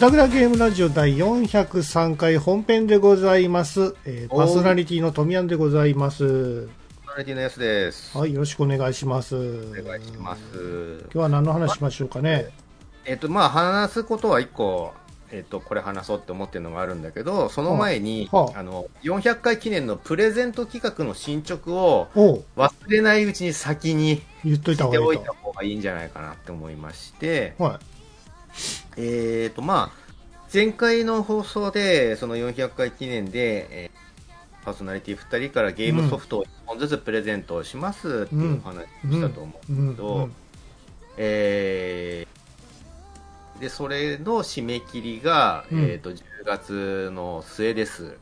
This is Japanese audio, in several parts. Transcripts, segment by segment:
だぐだゲームラジオ第403回本編でございます。えーパーソナリティの富山でございます。パーソナリティのやすです。はい、よろしくお願いします。お願いします。今日は何の話しましょうかね？えっと、まあ、話すことは一個、えっと、これ話そうって思ってるのがあるんだけど、その前に、はあはああの、400回記念のプレゼント企画の進捗を忘れないうちに先に言っといたしてお方がいた方がいいんじゃないかなって思いまして、はえっと、まあ、前回の放送で、その400回記念で、えーパーソナリティ2人からゲームソフトを1本ずつプレゼントをしますっていうお話をしたと思うんん。どうん。えーでそれの締め切りが、うん。えー、と10月の末です、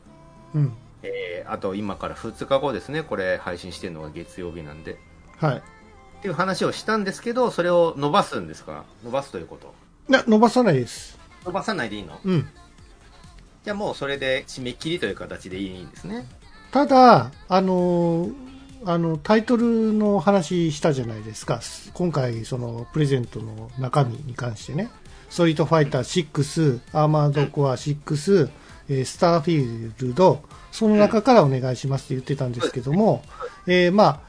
うん。えーあと今から2日後ですね。これ配信してるのが月曜日なんで。はい。っていう話をしたんですけどそれを伸ばすんですか？伸ばすということいや、伸ばさないです。伸ばさないでいいの？うん。じゃあもうそれで締め切りという形でいいんですねただ、あのーあの、タイトルの話したじゃないですか。今回、その、プレゼントの中身に関してね。ストリートファイター6、アーマードコア6、えースターフィールド、その中からお願いしますって言ってたんですけども、えーまあ、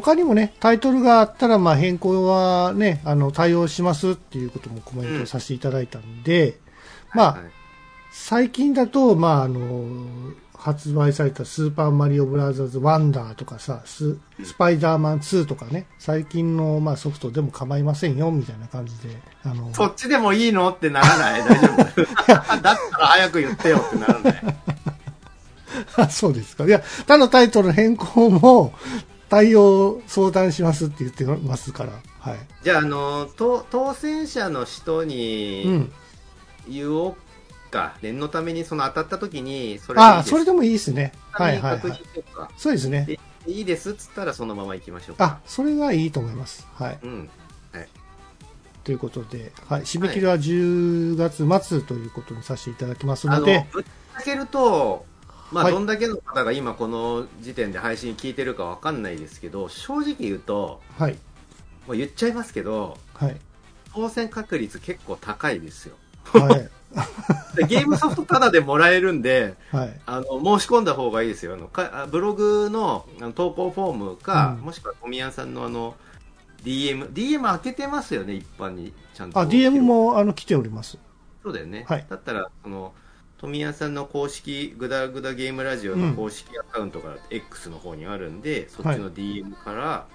他にもね、タイトルがあったら、まあ、変更はね、あの、対応しますっていうこともコメントさせていただいたんで、まあ、はい最近だと、まあ、あの、発売されたスーパーマリオブラザーズワンダーとかさ、ススパイダーマン2とかね、最近の、まあ、ソフトでも構いませんよ、みたいな感じで、あの、そっちでもいいのってならない？大丈夫？だったら早く言ってよってならない？あ そうですか。いや、他のタイトル変更も対応相談しますって言ってますから、はい。じゃあ、あのと当選者の人うにん。言おうか、念のためにその当たった時に、それああ、それででもいいですね。はいはいはい。そうですね。でいいですっつったらそのまま行きましょうか。あ、それがいいと思います。はい。うん。ということで、はい。締め切りは10月末ということにさせていただきますあの、ので、ぶっちゃけると、まあ、はいどんだけの方が今この時点で配信聞いてるかわかんないですけど、正直言うと、はい。もう言っちゃいますけど、はい。当選確率結構高いですよ。はい。でゲームソフトタダでもらえるんで、はい。あの申し込んだ方がいいですよあのかあブログのあの投稿フォームか、うんもしくは富谷さんのあの DM、DM 開けてますよね、一般にちゃんと。あ、DM も、あの、来ております。そうだよね。はいだったら、その富谷さんの公式、グダグダゲームラジオの公式アカウントから X の方にあるんで、そっちの DM から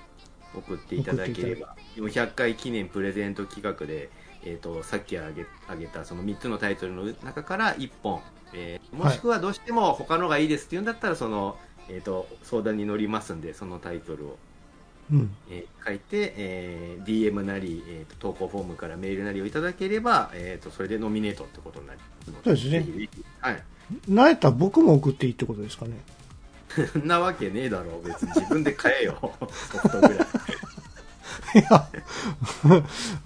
送っていただければ、400回記念プレゼント企画で、えー、とさっきあげあげたその3つのタイトルの中から1本、えーもしくはどうしても他のがいいですって言うんだったらその、えー、と相談に乗りますんでそのタイトルを、うん。えー書いて、えー DM なり、えー、と投稿フォームからメールなりをいただければ、えー、とそれでノミネートってことになります。のそうですね。はい。なえたら僕も送っていいってことですかね。なわけねえだろう。別に自分で買えよ。ソフトぐらいいや、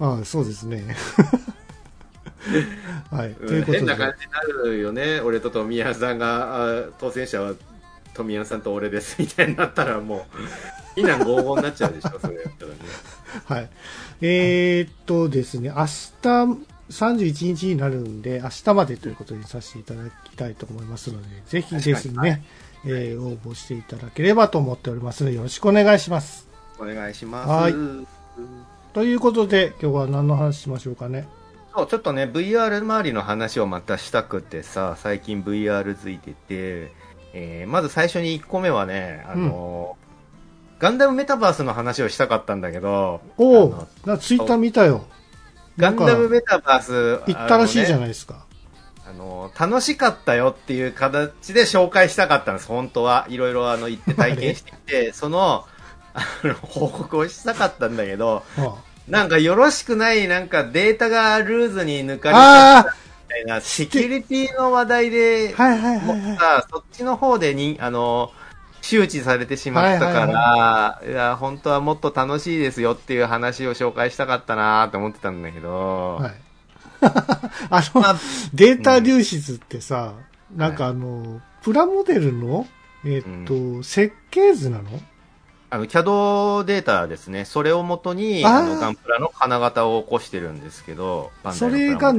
あそうですね。はい。ということで。変な感じになるよね。俺と富谷さんがあ当選者は富谷さんと俺ですみたいになったらもう非難合々になっちゃうでしょそれやったらねはい。えーっとですね、明日、31日になるんで、明日までということにさせていただきたいと思いますので、ぜひです確かにね、えー応募していただければと思っておりますので、よろしくお願いします。お願いしますはいということで、今日は何の話しましょうかね？そうちょっとね VR 周りの話をまたしたくてさ最近 VR ついてて、えーまず最初に1個目はねあの、ガンダムメタバースの話をしたかったんだけどおおなツイッター見たよ。ガンダムメタバース行ったらしいじゃいないですか。あの楽しかったよっていう形で紹介したかったんです、本当は。いろいろあの行って体験してきて、その、あの、報告をしたかったんだけど、あなんかよろしくない、なんかデータがルーズに抜かれちゃったたいな、セキュリティの話題で、ー、はいはいはもいうはい。さ、そっちの方でに、あの、周知されてしまったから、いや、本当はもっと楽しいですよっていう話を紹介したかったなと思ってたんだけど、はい。あの、まあデータ流出ってさ、なんかあの、プラモデルの、えっと、設計図なの？ああの、CAD データですね。それをもとに、あの、ガンプラの金型を起こしてるんですけど、それが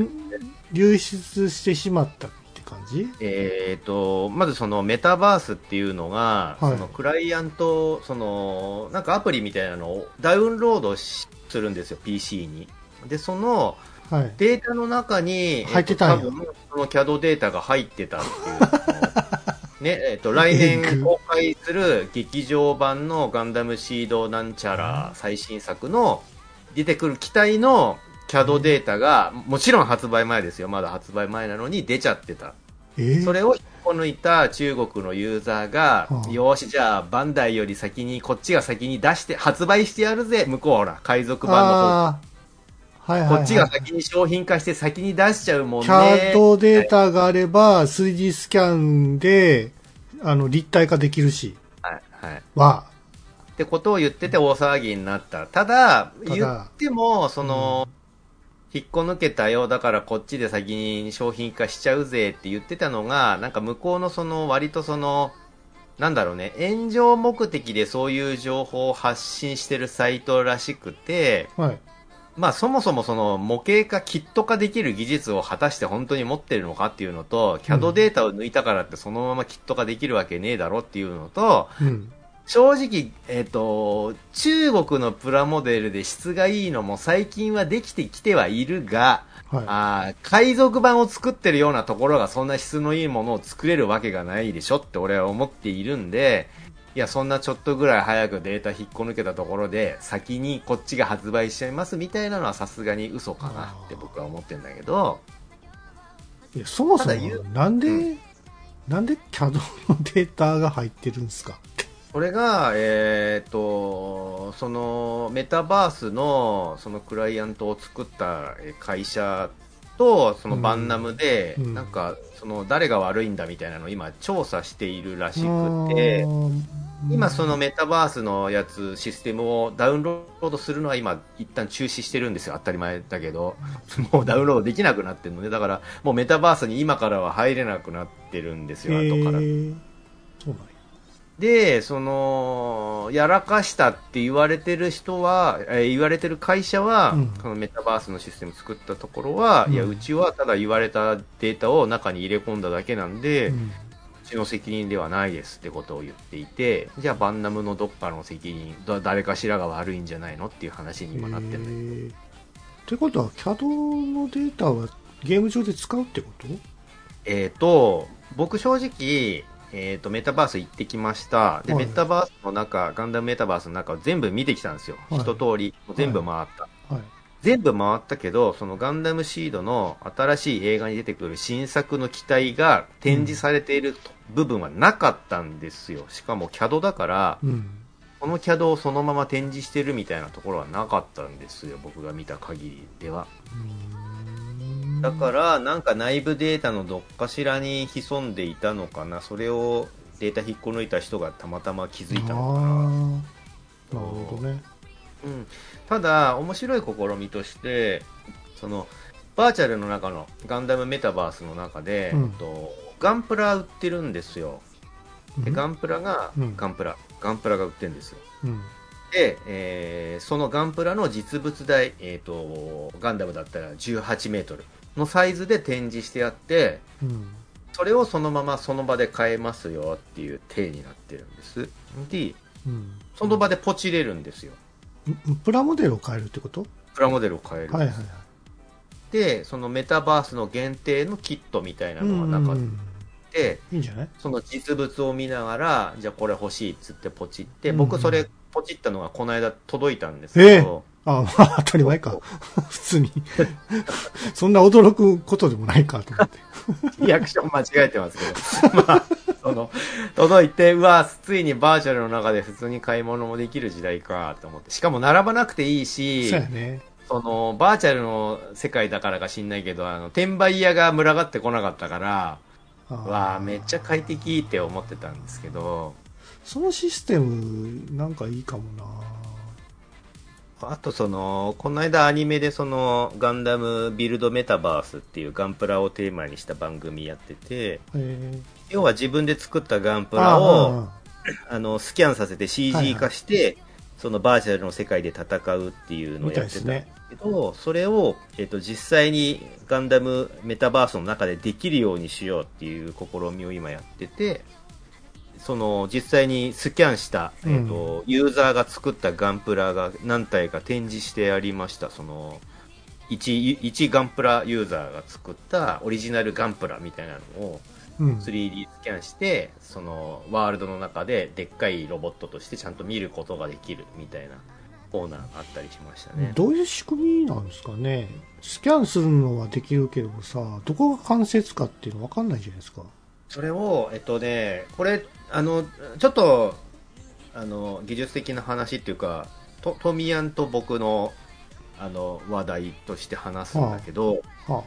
流出してしまったって感じ？えー、と、まずそのメタバースっていうのが、はいそのクライアント、その、なんかアプリみたいなのをダウンロードしするんですよ、PC に。で、そのはい。データの中に、入ってたんやえと多分その CAD データが入ってたっていうね、えっ、と、来年公開する劇場版のガンダムシードなんちゃら最新作の出てくる機体の CAD データが、もちろん発売前ですよ。まだ発売前なのに出ちゃってた。えー。それを引っこ抜いた中国のユーザーが、はあ。よーし、じゃあ、バンダイより先に、こっちが先に出して、発売してやるぜ、向こうほら、海賊版のあーはいはい、方。はい。こっちが先に商品化して先に出しちゃうもんね。CAD データがあれば、3D スキャンで、あの、立体化できるし、はい、はい。は、ってことを言ってて大騒ぎになった。ただ、ただ言っても、その、引っこ抜けたよ、だからこっちで先に商品化しちゃうぜって言ってたのが、なんか向こうのその、割とその、なんだろうね、炎上目的でそういう情報を発信してるサイトらしくて、はい。まあそもそもその模型化、キット化できる技術を果たして本当に持ってるのかっていうのと、CAD データを抜いたからってそのままキット化できるわけねえだろっていうのと、うん。正直、えっ、と、中国のプラモデルで質がいいのも最近はできてきてはいるが、はい。あー海賊版を作ってるようなところがそんな質のいいものを作れるわけがないでしょって俺は思っているんで、いや、そんなちょっとぐらい早くデータ引っこ抜けたところで、先にこっちが発売しちゃいますみたいなのはさすがに嘘かなって僕は思ってんだけど、いやそもそもなんで、うなんで CAD のデータが入ってるんですか？これが、えっ、と、そのメタバースのそのクライアントを作ったえ会社とそのバンナムで、うん。うんなんかその誰が悪いんだみたいなのを今調査しているらしくて、今そのメタバースのやつシステムをダウンロードするのは今一旦中止してるんですよ。当たり前だけど。もうダウンロードできなくなってるのでだからもうメタバースに今からは入れなくなってるんですよ。後から。で、その、やらかしたって言われてる人は、えー言われてる会社は、うん。このメタバースのシステム作ったところは、うん。いや、うちはただ言われたデータを中に入れ込んだだけなんで、ううんちの責任ではないですってことを言っていて、じゃあバンナムのどっかの責任、だ誰かしらが悪いんじゃないのっていう話に今なってるんだよへー。ってことは CAD のデータはゲーム上で使うってこと？えっ、と、僕正直、えっ、と、メタバース行ってきました。で、はいメタバースの中、ガンダムメタバースの中を全部見てきたんですよ。はい一通り。全部回った。はい。全部回ったけど、そのガンダムシードの新しい映画に出てくる新作の機体が展示されていると部分はなかったんですよ。しかも CAD だから、うん。この CAD をそのまま展示してるみたいなところはなかったんですよ。僕が見た限りでは。うーんだから、なんか内部データのどっかしらに潜んでいたのかな。それをデータ引っこ抜いた人がたまたま気づいたのかな。なるほどね。うん、ただ、面白い試みとして、その、バーチャルの中のガンダムメタバースの中で、うんとガンプラ売ってるんですよ。で、うんガンプラが、うんガンプラ、ガンプラが売ってるんですよ。うん。で、えーそのガンプラの実物大、えっ、と、ガンダムだったら18メートルのサイズで展示してあって、うん。それをそのままその場で買えますよっていう体になってるんです。で、うん。その場でポチれるんですよ。んプラモデルを変えるってこと？プラモデルを買える。はいはいはい。で、そのメタバースの限定のキットみたいなのがなかっうんて、いいんじゃない？その実物を見ながら、じゃあこれ欲しいっつってポチって、うん僕それポチったのがこの間届いたんですけど、あ、まあ、当たり前か。普通に。そんな驚くことでもないかと思って。リアクション間違えてますけど、まあ、その、届いて、うわ、ついにバーチャルの中で普通に買い物もできる時代かと思って、しかも並ばなくていいしそう、やね。その、バーチャルの世界だからか知んないけど、あの、転売屋が群がってこなかったから、わあ、めっちゃ快適って思ってたんですけど、そのシステム、なんかいいかもな。あとその、この間アニメでその、ガンダムビルドメタバースっていうガンプラをテーマにした番組やってて、え要は自分で作ったガンプー、ラを、ああのスキャンさせて CG 化して、そのバーチャルの世界で戦うっていうのをやってたんですけど、それを、えっと実際にガンダムメタバースの中でできるようにしようっていう試みを今やってて、その実際にスキャンした、えっとユーザーが作ったガンプラが何体か展示してありました。その一一ガンプラユーザーが作ったオリジナルガンプラみたいなのをうん。3D スキャンしてそのワールドの中ででっかいロボットとしてちゃんと見ることができるみたいなコーナーがあったりしましたね。どういう仕組みなんですかね？スキャンするのはできるけどさ、どこが関節かっていうの分かんないじゃないですか。それを、えっとね、これ、あの、ちょっと、あの、技術的な話っていうか、とトミヤンと僕の、あの、話題として話すんだけど、は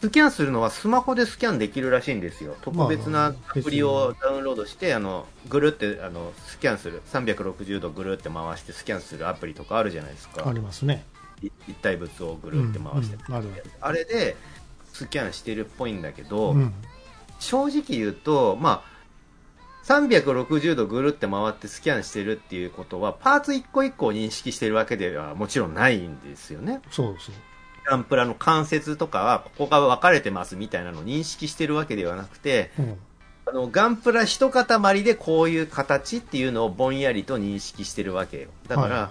スキャンするのはスマホでスキャンできるらしいんですよ。特別なアプリをダウンロードして、あの、ぐるって、あの、スキャンする。360度ぐるって回してスキャンするアプリとかあるじゃないですあ、あか。りますね。い一体物をぐるって回して。うんうんあるあれで、スキャンしてるっぽいんだけど、うん。正直言うと、まあ、360度ぐるって回ってスキャンしてるっていうことは、パーツ一個一個を認識してるわけではもちろんないんですよね。そうそう。ガンプラの関節とかは、ここが分かれてますみたいなのを認識してるわけではなくて、うん。あの、ガンプラ一塊でこういう形っていうのをぼんやりと認識してるわけよ。だから、は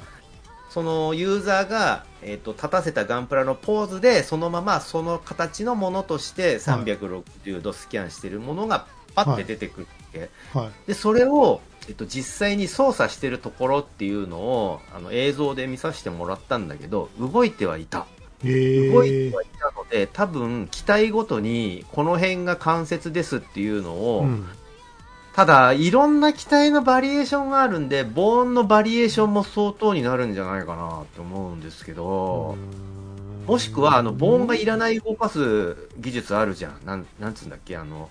そのユーザーが、えっと立たせたガンプラのポーズでそのままその形のものとして360度スキャンしてるものがパッて出てくるわけ、い。はい。でそれを、えっと実際に操作してるところっていうのをあの映像で見させてもらったんだけど動いてはいたえ動いーてはいたので多分機体ごとにこの辺が関節ですっていうのを、うん。ただ、いろんな機体のバリエーションがあるんで、ボーンのバリエーションも相当になるんじゃないかなって思うんですけど、もしくは、あの、ボーンがいらない動かす技術あるじゃん。なん、なんつうんだっけ、あの、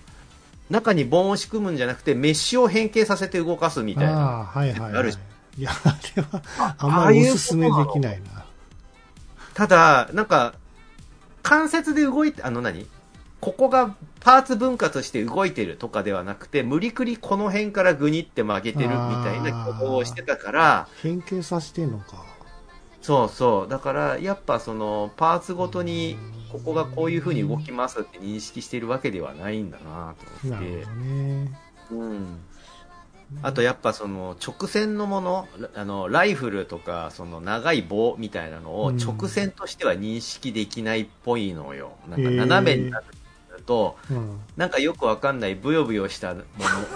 中にボーンを仕組むんじゃなくて、メッシュを変形させて動かすみたいな。ああ、はいはい、はいあるし。いや、あれは、あんまりおすすめできないな。ただ、なんか、関節で動いて、あの何？ここがパーツ分割して動いてるとかではなくて、無理くりこの辺からグニって曲げてるみたいな挙動をしてたから、変形させてんのか。そうそう。だから、やっぱその、パーツごとに、ここがこういう風に動きますって認識してるわけではないんだなと思って。あとやっぱその、直線のもの、あの、ライフルとか、その長い棒みたいなのをうん直線としては認識できないっぽいのよ。なんかへー斜めになると、うん。なんかよくわかんないブヨブヨしたもの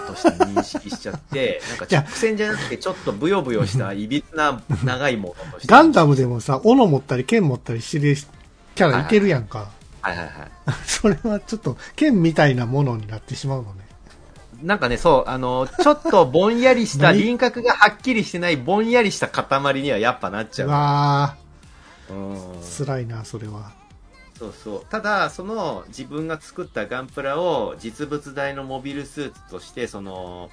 として認識しちゃって、なんか直線じゃなくてちょっとブヨブヨしたいびつな長いものとして。ガンダムでもさ、斧持ったり剣持ったりしてるキャラいてるやんか。はいはいはい。それはちょっと剣みたいなものになってしまうのね。なんかね、そう、あの、ちょっとぼんやりした、何？輪郭がはっきりしてないぼんやりした塊にはやっぱなっちゃうう。わうんー、辛いな、それは。そうそう。ただ、その自分が作ったガンプラを実物大のモビルスーツとして、その、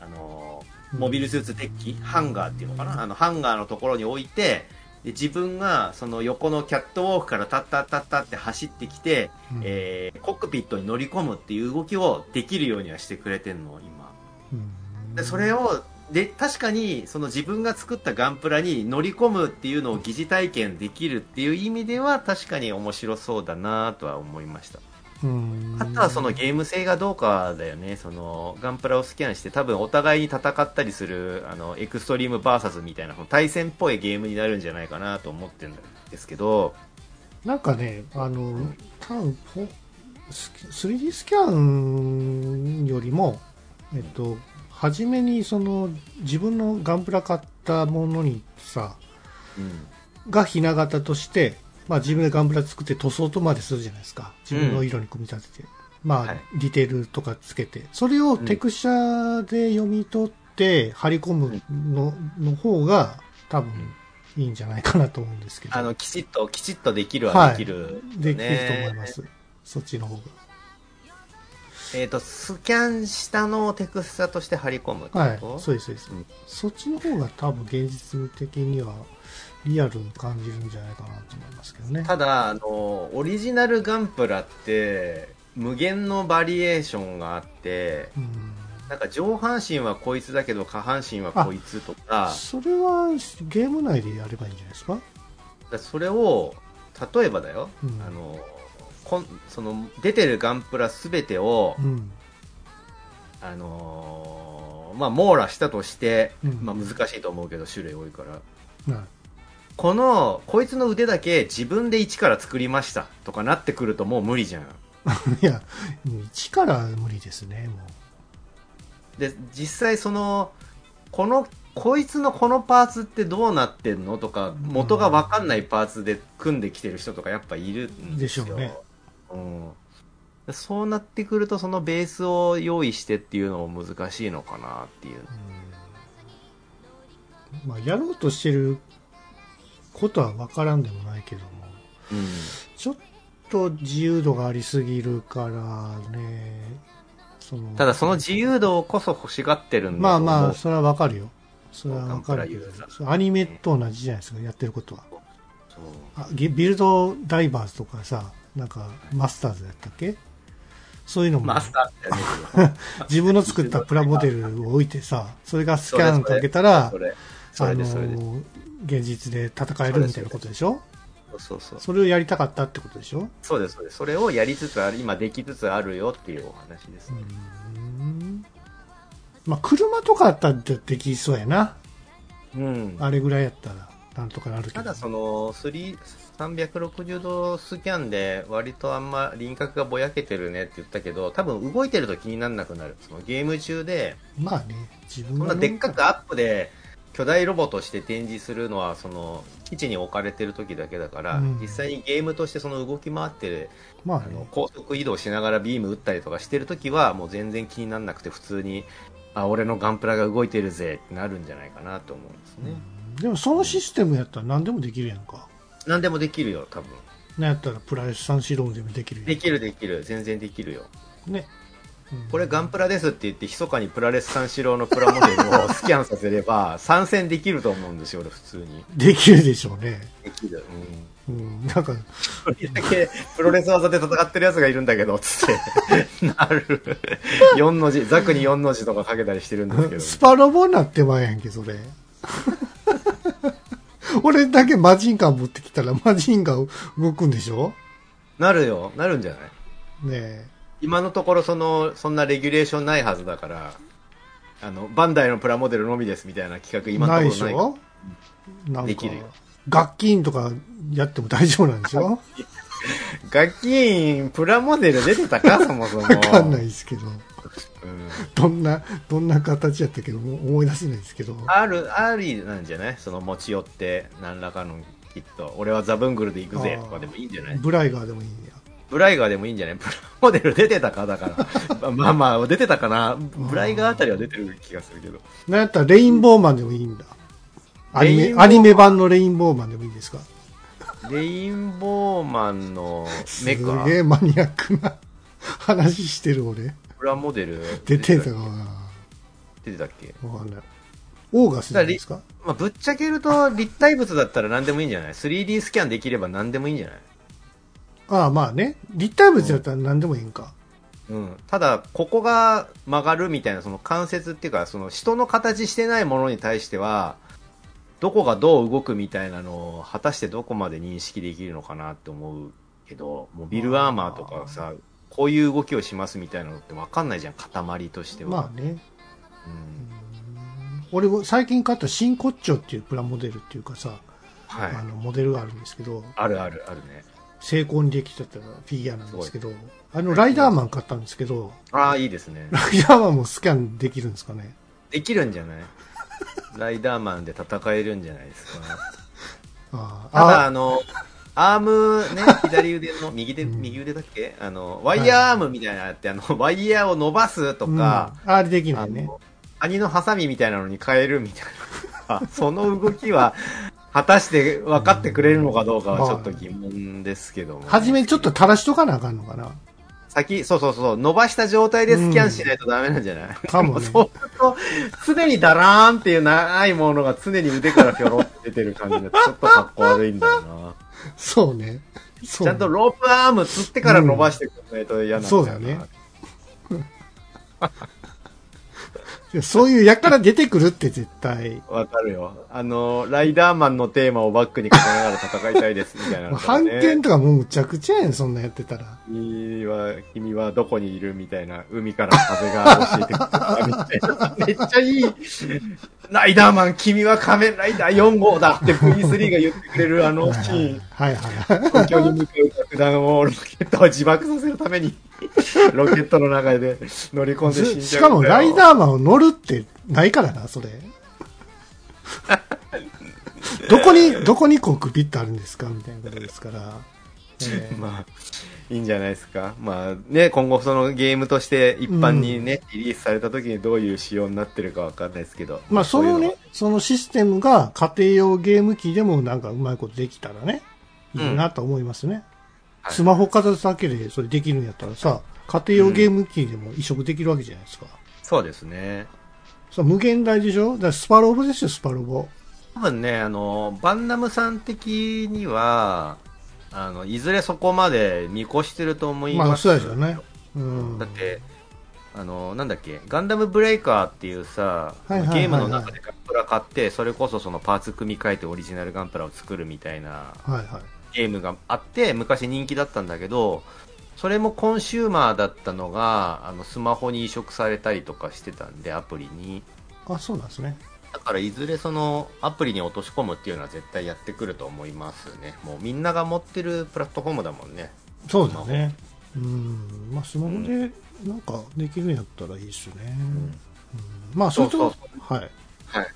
あの、モビルスーツデッキ、ハンガーっていうのかな？あの、ハンガーのところに置いて、で自分がその横のキャットウォークからタッタッタッタって走ってきて、うん。えーコックピットに乗り込むっていう動きをできるようにはしてくれてんの、今。うん。でそれをで確かにその自分が作ったガンプラに乗り込むっていうのを疑似体験できるっていう意味では確かに面白そうだなとは思いました。うんあとはそのゲーム性がどうかだよね。そのガンプラをスキャンして多分お互いに戦ったりするあのエクストリームバーサスみたいな対戦っぽいゲームになるんじゃないかなと思ってるんですけど。なんかね、あの、多分ほス 3D スキャンよりも、えっと、初めにその自分のガンプラ買ったものにさ、うん。がひな形として、まあ自分でガンプラ作って塗装とまでするじゃないですか。自分の色に組み立てて。まあ、はいディテールとかつけて。それをテクスチャで読み取って貼り込むの,、の方が多分いいんじゃないかなと思うんですけど。あのきちっときちっとできるははいできる、できると思います。そっちの方えっ、とスキャンしたのをテクスチャとして貼り込む。はい。そうです、そうです。うんそっちの方が多分現実的にはリアルに感じるんじゃないかなと思いますけどね。ただあのオリジナルガンプラって無限のバリエーションがあってうん。なんか上半身はこいつだけど下半身はこいつとか。それはゲーム内でやればいいんじゃないですか？だそれを例えばだよ、うん。あのこんその出てるガンプラ全てを、うん。あのーまあ、網羅したとして、うん。まあ、難しいと思うけど種類多いから。なこのこいつの腕だけ自分で一から作りましたとかなってくるともう無理じゃん。いや、一から無理ですね、もで実際そのこのこいつのこのパーツってどうなってんの？とか元が分かんないパーツで組んできてる人とかやっぱいるんですよ。でしょうね。うん。でそうなってくるとそのベースを用意してっていうのも難しいのかなっていうう。うん。まあ、やろうとしてることは分からんでもないけども、うんちょっと自由度がありすぎるからね、そのただその自由度こそ欲しがってるんだまあまあ、それは分かるよ。それは分かるけどアニメと同じじゃないですか、やってることは。あゲビルドダイバーズとかさ、なんかマスターズやったっけ？そういうのも、自分の作ったプラモデルを置いてさ、それがスキャンかけたらそ、れそあの現実で戦えるみたいなことでしょ？そうそうそう。それをやりたかったってことでしょ？そうですそうです。それをやりつつある今できつつあるよっていうお話です、うーん。まあ、車とかあったらできそうやな。うん。あれぐらいやったら、なんとかなるけど。ただその3 360度スキャンで割とあんま輪郭がぼやけてるねって言ったけど多分動いてると気にならなくなる。そのゲーム中で。まあね、自分そんなでっかくアップで巨大ロボとして展示するのはその基地に置かれてる時だけだから、うん。実際にゲームとしてその動き回ってるまああのね、高速移動しながらビーム撃ったりとかしてる時はもう全然気にならなくて普通にあ俺のガンプラが動いてるぜってなるんじゃないかなと思うんですね、うん。でもそのシステムやったら何でもできるやんか。何でもできるよ多分。なんやったらプラス3シローンでもできるやんできるできる。全然できるよ。ね。うんこれガンプラですって言って密かにプラレス三四郎のプラモデルを スキャンさせれば参戦できると思うんですよ俺普通にできるでしょうね。できるうんうん。なんか、これだけプロレス技で戦ってるやつがいるんだけど、つって、なる。4の字、ザクに4の字とかかけたりしてるんですけど。スパロボになってまえやんけ、それ。俺だけマジンガン持ってきたらマジンガン動くんでしょ？なるよ。なるんじゃない？ね今のところその、そんなレギュレーションないはずだから、あの、バンダイのプラモデルのみですみたいな企画え。今のところない。ょ？なんかできるよ、楽器とかやっても大丈夫なんでしょ？楽器員、プラモデル出てたか？そもそも。わかんないですけど。うんどんな、どんな形やったけ？ど、思い出せないですけど。ある、ありなんじゃない？その持ち寄って、何らかのきっと、俺はザブングルで行くぜとかでもいいんじゃない？ブライガーでもいいんや。ブライガーでもいいんじゃない？プ ラモデル出てたか？だから。まあまあ、出てたかな？ブライガーあたりは出てる気がするけど。なんやったらレインボーマンでもいいんだ。アニメ、アニメ版のレインボーマンでもいいですか？レインボーマンのすメカげえマニアックな話してる俺。プラモデル？出てたかたな？出てたっけ？わかんない。オーガスですか？まあ、ぶっちゃけると立体物だったら何でもいいんじゃない ?3D スキャンできれば何でもいいんじゃない？ああ、まあね。立体物やったら何でもいいんか。うん。ただ、ここが曲がるみたいな、その関節っていうか、その人の形してないものに対しては、どこがどう動くみたいなのを、果たしてどこまで認識できるのかなって思うけど、もうビルアーマーとかさ、こういう動きをしますみたいなのって分かんないじゃん、塊としては。まあね。うんうん俺も最近買った新骨頂っていうプラモデルっていうかさ、はいあ。のモデルがあるんですけど、あるあるあるね。成功にできてたフィギュアなんですけど、あのライダーマン買ったんですけど、ああ、いいですね。ライダーマンもスキャンできるんですかねできるんじゃない？ライダーマンで戦えるんじゃないですか。あただ、ああの、アームね、左腕の、右手、うん右腕だっけ？あの、ワイヤーアームみたいなのあって、あの、ワイヤーを伸ばすとうんか、あれできなあいね。の、兄のハサミみたいなのに変えるみたいな。あその動きは、果たして分かってくれるのかどうかはちょっと疑問ですけども、はじめちょっと垂らしとかなあかんのかな？先、そうそうそう、伸ばした状態でスキャンしないとダメなんじゃない、かもね。そうすると、常にダラーンっていう長いものが常に腕からひょろって出てる感じで、ちょっとかっこ悪いんだよな。そうね。そうね。ちゃんとロープアームつってから伸ばしてくれないと嫌なんだよな。そうだね そういうやから出てくるって絶対。わかるよ。あの、ライダーマンのテーマをバックにかけながら戦いたいです、みたいなね、件とかもうむちゃくちゃやん、そんなんやってたら。君は、君はどこにいるみたいな、海から風が教えてくれたみたいな。めっちゃいい。ライダーマン、君は仮面ライダー4号だって V3 が言ってくれるあのシーン。はいはい。東京に向かう爆弾をロケットを自爆させるために、ロケットの中で乗り込んで死んじゃうしかもライダーマンを乗るってないからな、それ。どこに、どこにコックピットあるんですかみたいなことですから。ええまあ、いいんじゃないですか。まあね、今後そのゲームとして一般にね、リリースされた時にどういう仕様になってるかわかんないですけど。まあそのね、そのシステムが家庭用ゲーム機でもなんかうまいことできたらね、いいなと思いますね。はいスマホかざすだけでそれできるんやったらさ、家庭用ゲーム機でも移植できるわけじゃないですか。そうですね。さ無限大でしょ？だからスパロボですよ、スパロボ。多分ね、あの、バンナムさん的には、あの、いずれそこまで見越してると思います。まあそうですよね。うん。だって、あの、なんだっけ、ガンダムブレイカーっていうさ、ゲームの中でガンプラ買って、それこそそのパーツ組み替えてオリジナルガンプラを作るみたいなはいはい。ゲームがあって、昔人気だったんだけど、それもコンシューマーだったのが、あの、スマホに移植されたりとかしてたんで、アプリに。あ、そうなんですね。だからいずれそのアプリに落とし込むっていうのは絶対やってくると思いますね。もうみんなが持ってるプラットフォームだもんね。そうだね。うん。まあスマホでなんかできるんやったらいいですよね。うんまあそれと、そうはい。はい。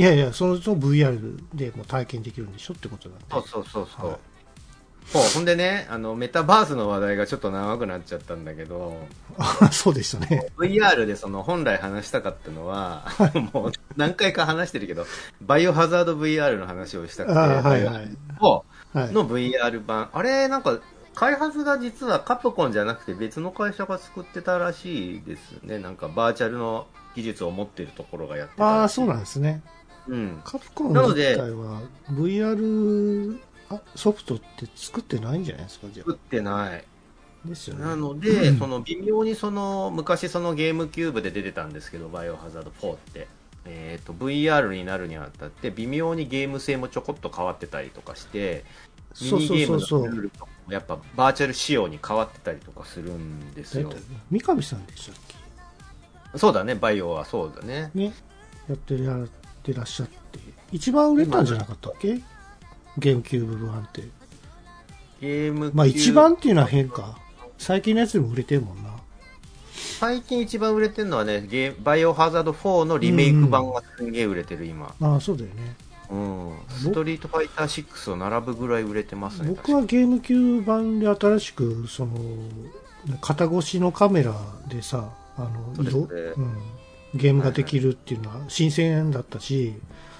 いやいや、それと VR でも体験できるんでしょってことなんで。そうそうそうそう。はいそう、ほんでね、あの、メタバースの話題がちょっと長くなっちゃったんだけど、あ そうでしたね。VR でその本来話したかったのは、もう何回か話してるけど、バイオハザード VR の話をしたくて、あはいはい。の VR 版、あれなんか、開発が実はカプコンじゃなくて別の会社が作ってたらしいですね。なんかバーチャルの技術を持ってるところがやってたああ、そうなんですね。うん。カプコンなので自体は VR あソフトって作ってないんじゃないですか、じゃ作ってない。あ。ですよね。なので、その微妙にその、昔そのゲームキューブで出てたんですけど、バイオハザード4って。えっ、と、VR になるにあたって、微妙にゲーム性もちょこっと変わってたりとかして、ミニゲームのルールとかもやっぱバーチャル仕様に変わってたりとかするんですよ。三上さんでしたっそうだね、バイオはそうだね。けね。やってやってらっしゃって。一番売れたんじゃなかったっけ？ゲームキューブ版って。ゲームまあ一番っていうのは変か。最近のやつでも売れてるもんな。最近一番売れてるのはね、ゲーバイオハザード4のリメイク版がすんげえ売れてる今。ああ、そうだよね。うん。ストリートファイター6を並ぶぐらい売れてますね。僕はゲームキューブ版で新しく、その、肩越しのカメラでさ、あの、そうですねうん、ゲームができるっていうのは新鮮だったし、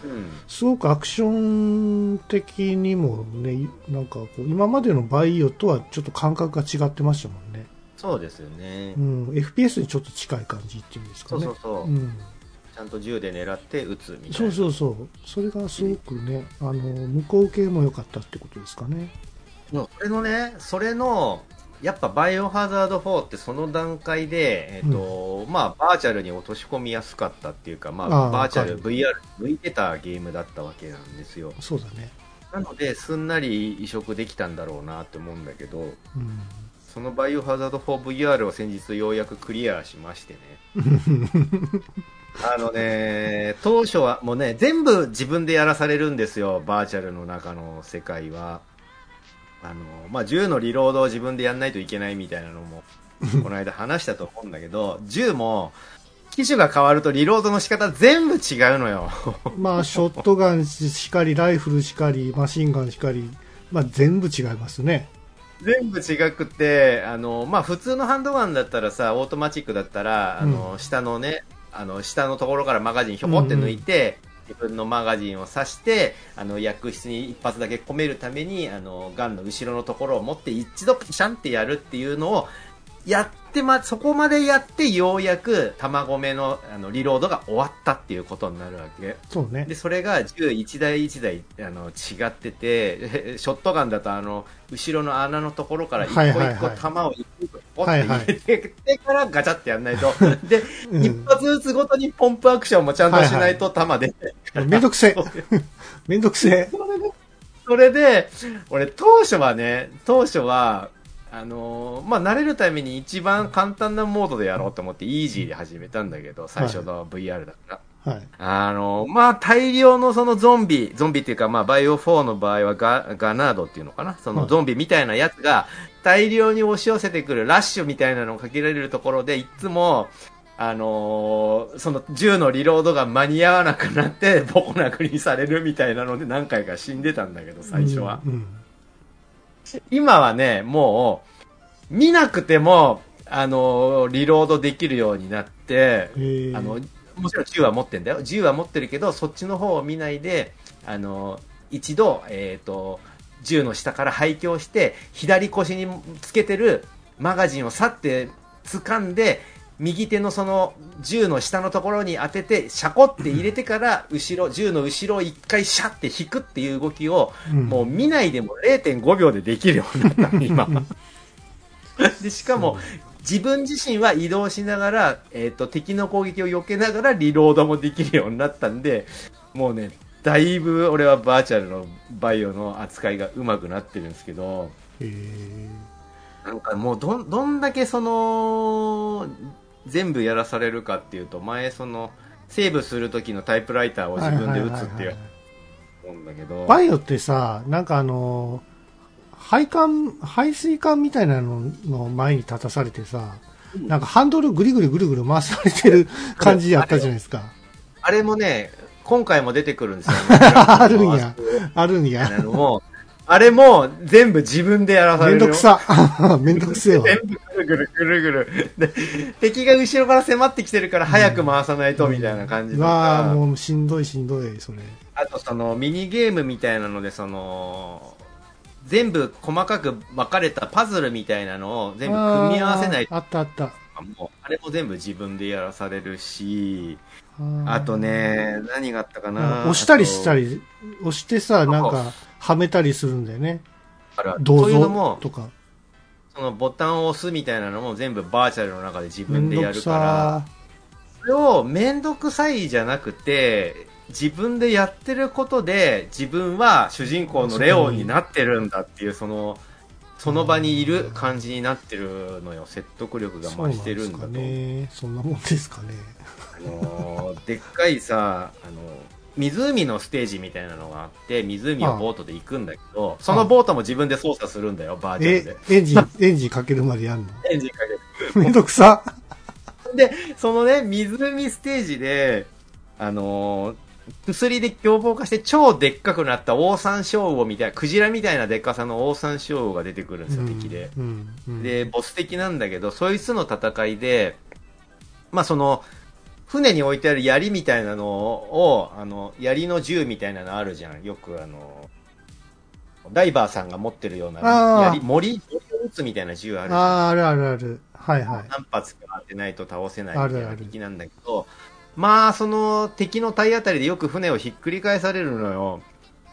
うん。すごくアクション的にもね、なんかこう、今までのバイオとはちょっと感覚が違ってましたもんね。そうですよね。うん、FPS にちょっと近い感じっていうんですかね。そうそうそう。うん、ちゃんと銃で狙って撃つみたいな。そうそうそう。それがすごくね、あの、向こう系も良かったってことですかね。それのね、それの、やっぱバイオハザード4ってその段階で、えっ、と、まあ、バーチャルに落とし込みやすかったっていうか、まあ、あーバーチャル、わ VR に向いてたゲームだったわけなんですよ。そうだね。なので、すんなり移植できたんだろうなって思うんだけど、うん。そのバイオハザード 4VR を先日ようやくクリアしましてね。あのね、当初はもうね、全部自分でやらされるんですよ、バーチャルの中の世界は。あの、まあ、銃のリロードを自分でやんないといけないみたいなのも、この間話したと思うんだけど、銃も、機種が変わるとリロードの仕方全部違うのよ。まあ、ショットガンしかり、ライフルしかり、マシンガンしかり、まあ、全部違いますね。全部違くて、あの、まあ、普通のハンドガンだったらさ、オートマチックだったら、あの、下のね、あの、下のところからマガジンひょこって抜いて、自分のマガジンを刺して、あの、薬室に一発だけ込めるために、あの、ガンの後ろのところを持って一度シャンってやるっていうのを、やってま、そこまでやってようやく玉込めのあのリロードが終わったっていうことになるわけ。そうねで、。それが銃1台1台あの違ってて、ショットガンだとあの、後ろの穴のところから一個一個弾を一個一個ポッて入れてからガチャってやんないと。で、うん一発ずつごとにポンプアクションもちゃんとしないと弾で。めんどくせえ。めんどくせえ。それで、俺当初はね、当初は、あのーまあ、慣れるために一番簡単なモードでやろうと思って、イージーで始めたんだけど、最初の VR だから。はい。あのーまあ、大量のそのゾンビ、ゾンビっていうか、まあ、バイオ4の場合はガガナードっていうのかな？そのはいゾンビみたいなやつが大量に押し寄せてくるラッシュみたいなのをかけられるところで、いつも、あのーその銃のリロードが間に合わなくなって、ボコ殴りにされるみたいなので何回か死んでたんだけど、最初は。うん。今はね、もう、見なくても、あのーリロードできるようになって、えーあの、もちろん銃は持ってんだよ。銃は持ってるけど、そっちの方を見ないで、あの、一度、えっ、と、銃の下から廃墟して、左腰につけてるマガジンをさって掴んで、右手のその銃の下のところに当てて、シャコって入れてから、後ろ、銃の後ろを一回シャって引くっていう動きを、うん。もう見ないでも0.5秒でできるようになったの、今。で、しかも、自分自身は移動しながら、えっ、と、敵の攻撃を避けながらリロードもできるようになったんで、もうね、だいぶ俺はバーチャルのバイオの扱いが上手くなってるんですけど、えー。なんかもうどん、どんだけその、全部やらされるかっていうと、前その、セーブする時のタイプライターを自分で打つっていう思うんだけど、バイオってさ、なんかあの、配管、排水管みたいなのの前に立たされてさ、なんかハンドルぐりぐりぐるぐる回されてる感じやったじゃないですか。あれもね、今回も出てくるんですよ、あるんや。あるんあや。のもう、あれも全部自分でやらされるよ。めんどくさ。めんどくせえわ。全部ぐるぐるぐるぐる。で、敵が後ろから迫ってきてるから早く回さないとみたいな感じうとか、わあもうしんどいしんどい、それ。あとそのミニゲームみたいなので、その、全部細かく分かれたパズルみたいなのを全部組み合わせないとあったあった。もう、あれも全部自分でやらされるし、ーあと、ね、何があったかな押したりしたり。り、押してさ、なんか、はめたりするんだよね。あるある銅そういうの像も、とか。そのボタンを押すみたいなのも全部バーチャルの中で自分でやるから、さそれをめんどくさいじゃなくて、自分でやってることで、自分は主人公のレオンになってるんだっていう、その、その場にいる感じになってるのよ。説得力が増してるんだと。ですかね。そんなもんですかね。あのーでっかいさ、あの、湖のステージみたいなのがあって、湖をボートで行くんだけど、そのボートも自分で操作するんだよ、バーチャルえで。、エンジン、エンジンかけるまでやんの？エンジンかけてめんどくさ。で、そのね、湖ステージで、あのー薬で凶暴化して超でっかくなったオオサンショウウオみたいな、クジラみたいなでっかさのオオサンショウウオが出てくるんですよ、敵で。うん。うん、で、ボス的なんだけど、そいつの戦いで、まあその、船に置いてある槍みたいなのを、あの、槍の銃みたいなのあるじゃん。よくあの、ダイバーさんが持ってるような槍、森、森を撃つみたいな銃あるじゃん。ああ、あるあるある。はいはい。何発か当てないと倒せないみたいなあるある敵なんだけど、まあ、その敵の体当たりでよく船をひっくり返されるのよ。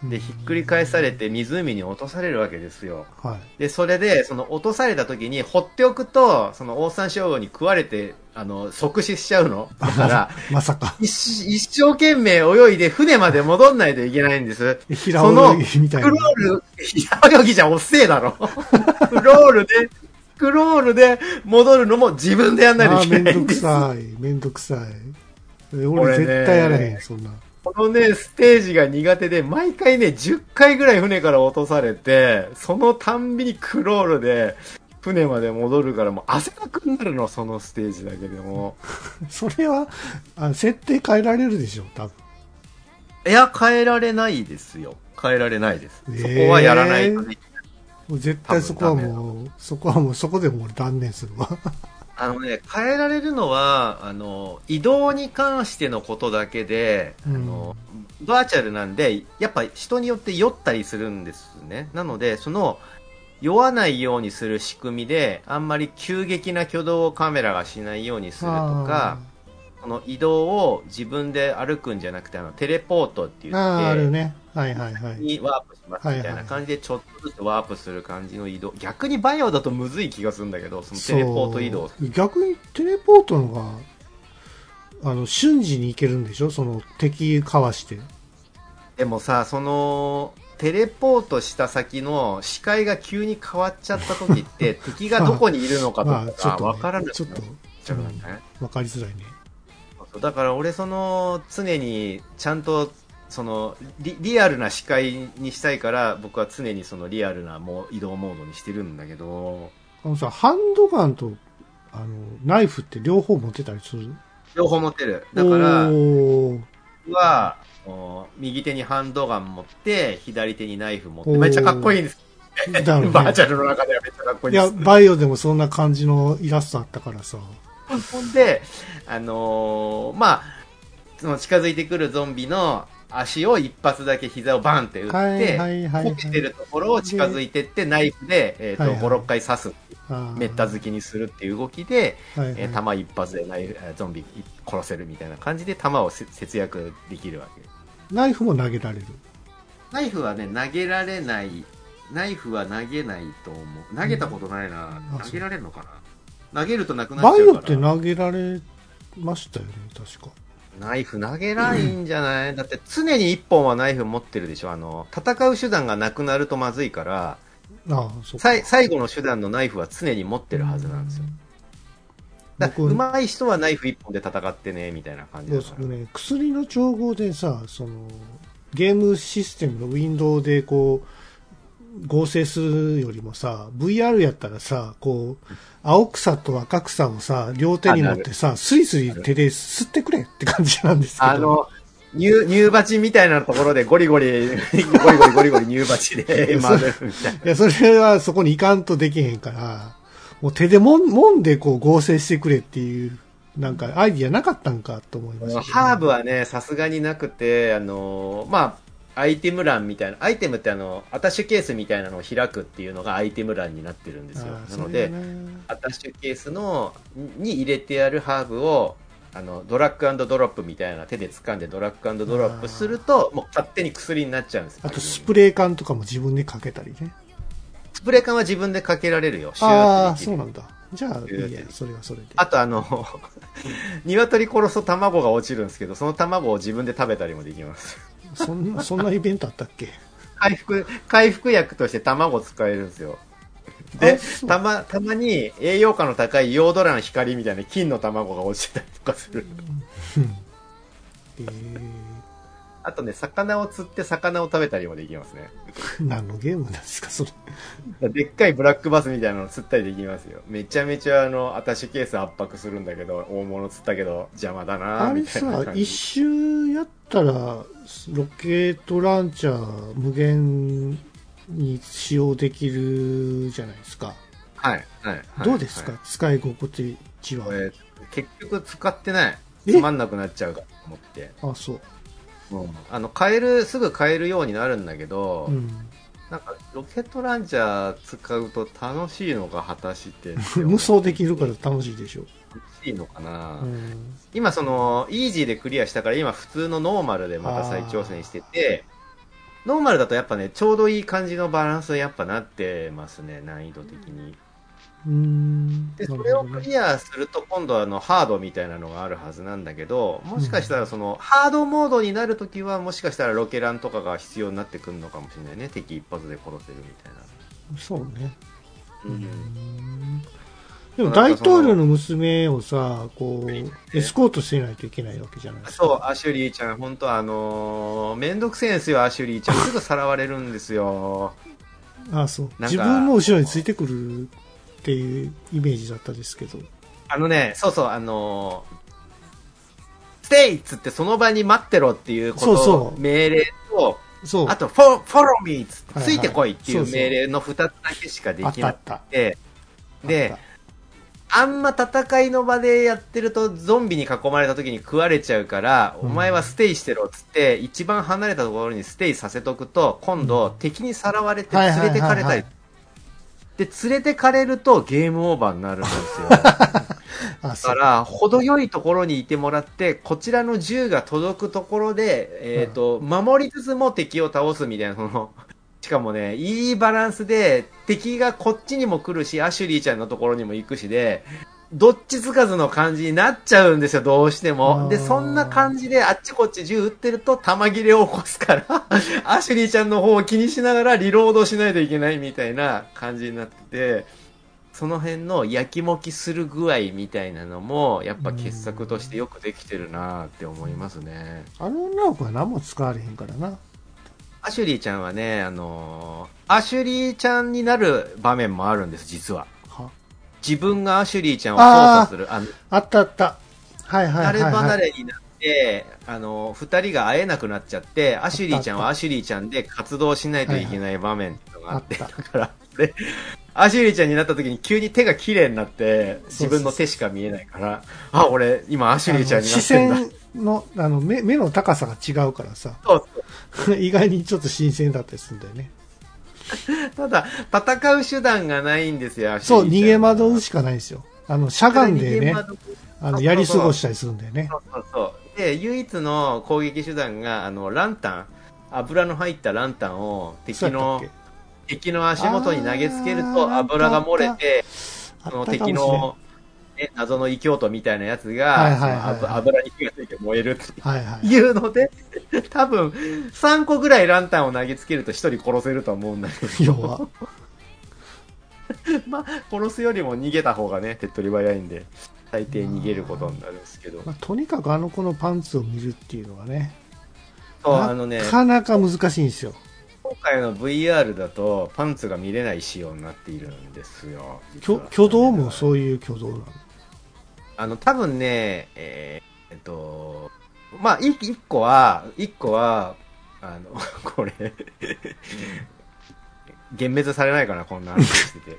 で、ひっくり返されて湖に落とされるわけですよ。はい。で、それで、その落とされた時に放っておくと、そのオオサンショウウオに食われて、あの、即死しちゃうの。だから、まさか。一一生懸命泳いで船まで戻んないといけないんです。平泳ぎみたいなクロ。ール、平泳ぎじゃおっせえだろ。クロールで、クロールで戻るのも自分でやんないといめんどくけないんです。さい。めんどくさい。え俺絶対やらへん、そんな。このね、ステージが苦手で、毎回ね、10回ぐらい船から落とされて、そのたんびにクロールで、船まで戻るからもう汗だくになるの、そのステージだけでも。それは、あ設定変えられるでしょ、多分。いや、変えられないですよ。変えられないです。えーそこはやらないとね。もう絶対そこはもう、そこはもう、そこでもう俺断念するわ。あのね、変えられるのは、あの、移動に関してのことだけで、うんあの、バーチャルなんで、やっぱ人によって酔ったりするんですね。なので、その、酔わないようにする仕組みで、あんまり急激な挙動をカメラがしないようにするとか、この移動を自分で歩くんじゃなくて、あの、テレポートって言って、ああ、あるね。はいはいはい。にワープしますみたいな感じで、ちょっとずつワープする感じの移動。逆にバイオだとむずい気がするんだけど、そのテレポート移動。逆にテレポートのが、あの、瞬時に行けるんでしょ？その敵かわして。でもさ、その、テレポートした先の視界が急に変わっちゃった時って、敵がどこにいるのかとか わからなくなっちょっと、ちゃうんだね。わかりづらいね。そうだから俺その常にちゃんとそのリリアルな視界にしたいから僕は常にそのリアルなもう移動モードにしてるんだけど。あのさ、ハンドガンと、あの、ナイフって両方持ってたりする？両方持ってる。だからはお右手にハンドガン持って左手にナイフ持ってめっちゃかっこいいんです。だろうねバーチャルの中ではめっちゃかっこいいいや、です。バイオでもそんな感じのイラストあったからさ。ほんであのーまあその近づいてくるゾンビの足を一発だけ膝をバンって打って、はいはいはいはいこけてるところを近づいてって、ナイフで、えーとはいはい5、6回刺す、めった好きにするっていう動きで、はいはいえー弾一発でナイフえーゾンビ殺せるみたいな感じで弾をせ節約できるわけ。ナイフも投げられる？ナイフはね、投げられない、ナイフは投げないと思う。投げたことないな。うんあ投げられるのかな？投げるとなくなっちゃうから。バイオって投げられましたよね、確か。ナイフ投げないんじゃない、だって常に一本はナイフ持ってるでしょ？あの、戦う手段がなくなるとまずいから、ああ、そうか。さい最後の手段のナイフは常に持ってるはずなんですよ。だ僕上手い人はナイフ一本で戦ってね、みたいな感じだから。そうね、薬の調合でさ、その、ゲームシステムのウィンドウでこう、合成するよりもさ、VR やったらさ、こう、青草と赤草をさ、両手に持ってさ、スリスリ手で吸ってくれって感じなんですけど。あの、乳、乳鉢みたいなところでゴリゴリ、ゴリゴリゴリゴリ乳鉢で回るみたいな。いや、それはそこに行かんとできへんから、もう手でもん、もんでこう合成してくれっていう、なんかアイディアなかったんかと思いましたけど、ハーブはね、さすがになくて、あの、まあ、アイテム欄みたいな、アイテムってあの、アタッシュケースみたいなのを開くっていうのがアイテム欄になってるんですよなので、アタッシュケースの、に入れてあるハーブを、あの、ドラッグドロップみたいな手で掴んでドラッグドロップすると、もう勝手に薬になっちゃうんですよあとスプレー缶とかも自分でかけたりね。スプレー缶は自分でかけられるよ。ああ、そうなんだ。じゃあ、いいやそれはそれで。あとあの、鶏殺すと卵が落ちるんですけど、その卵を自分で食べたりもできます。そんな、そんなイベントあったっけ？回復、回復薬として卵使えるんですよ。でたま、たまに栄養価の高いヨード卵光みたいな金の卵が落ちてたりとかする。えあとね、魚を釣って魚を食べたりもできますね。ー、何のゲームなんですか、それ。でっかいブラックバスみたいなの釣ったりできますよ。めちゃめちゃあの、アタッシュケース圧迫するんだけど、大物釣ったけど邪魔だなあれみたいなさ、感じ。一周やったら、ロケットランチャー無限に使用できるじゃないですか。はい、はい。はいどうですか、はい使い心地は。結局使ってない。え？つまんなくなっちゃうかと思って。あ、そう。うんあの、買える、すぐ買えるようになるんだけど、うん。なんか、ロケットランチャー使うと楽しいのか、果たして。無双できるから楽しいでしょ。楽しいのかな、うん。今、その、イージーでクリアしたから、今、普通のノーマルでまた再挑戦してて、ノーマルだとやっぱね、ちょうどいい感じのバランスにやっぱなってますね、難易度的に。うーん。で、なそれをクリアすると、今度はあの、ハードみたいなのがあるはずなんだけど、もしかしたらその、ハードモードになるときは、もしかしたらロケランとかが必要になってくるのかもしれないね。敵一発で殺せるみたいな。そうね。ううんん。でも大統領の娘をさ、こう、エスコートしてないといけないわけじゃないですか。そう、アシュリーちゃん、本当あのー、めんどくせえんですよ、アシュリーちゃん。すぐさらわれるんですよ。あそう。自分の後ろについてくるっていうイメージだったですけど。あのね、そうそう、あのー、 stay っつってその場に待ってろっていうことそうそう命令と、そう。あと、フォ follow me っつって、ついてこいっていそう命令の二つだけしかできなく。て、であっ、あんま戦いの場でやってるとゾンビに囲まれた時に食われちゃうから、うん。お前は stay してろっつって、一番離れたところに stay させとくと、今度敵にさらわれて連れてかれたり、で、連れてかれるとゲームオーバーになるんですよ。あ、だ。から、程よいところにいてもらって、こちらの銃が届くところで、えっ、と、守りつつも敵を倒すみたいな、その、しかもね、いいバランスで、敵がこっちにも来るし、アシュリーちゃんのところにも行くしで、どっちつかずの感じになっちゃうんですよ、どうしてあも。ーで、そんな感じであっちこっち銃撃ってると弾切れを起こすから、アシュリーちゃんの方を気にしながらリロードしないといけないみたいな感じになってて、その辺の焼きもきする具合みたいなのも、やっぱ傑作としてよくできてるなって思いますね。あの女の子は何も使われへんからな。アシュリーちゃんはね、あのーアシュリーちゃんになる場面もあるんです、実は。は？自分がアシュリーちゃんを操作する、あの、あったあった。はいはいはい、離れ離はい。れになって、あの、二人が会えなくなっちゃって、アシュリーちゃんはアシュリーちゃんで活動しないといけない場面っていうのがあって、はいはいだから、で、アシュリーちゃんになった時に急に手が綺麗になって、自分の手しか見えないから、あ、俺、今アシュリーちゃんにな視ってんだ。線の、あの、目、目の高さが違うからさ、意外にちょっと新鮮だったりするんだよね。ただ、戦う手段がないんですよ、そう、逃げ惑うしかないんですよ。あの、しゃがんでね、あの、やり過ごしたりするんだよね。そうそうそう。で、唯一の攻撃手段が、あの、ランタン、油の入ったランタンを敵の敵の足元に投げつけるあとー油が漏れて、あその敵の、ね、謎の異教徒みたいなやつが、はいはいはいはい。その油に火がついて燃えるってはいはい。いうので、多分、3個ぐらいランタンを投げつけると1人殺せると思うんだけど、要は。まあ、殺すよりも逃げた方がね、手っ取り早いんで、大抵逃げることになるんですけど。まあ、とにかくあの子のパンツを見るっていうのはね、そう、あのねな、かなか難しいんですよ。今回の VR だとパンツが見れない仕様になっているんですよ。挙動もそういう挙動なの？あの、多分ね、えーえっと、まあ、い一個は、一個は、あの、これ、幻滅されないかな、こんな話してて。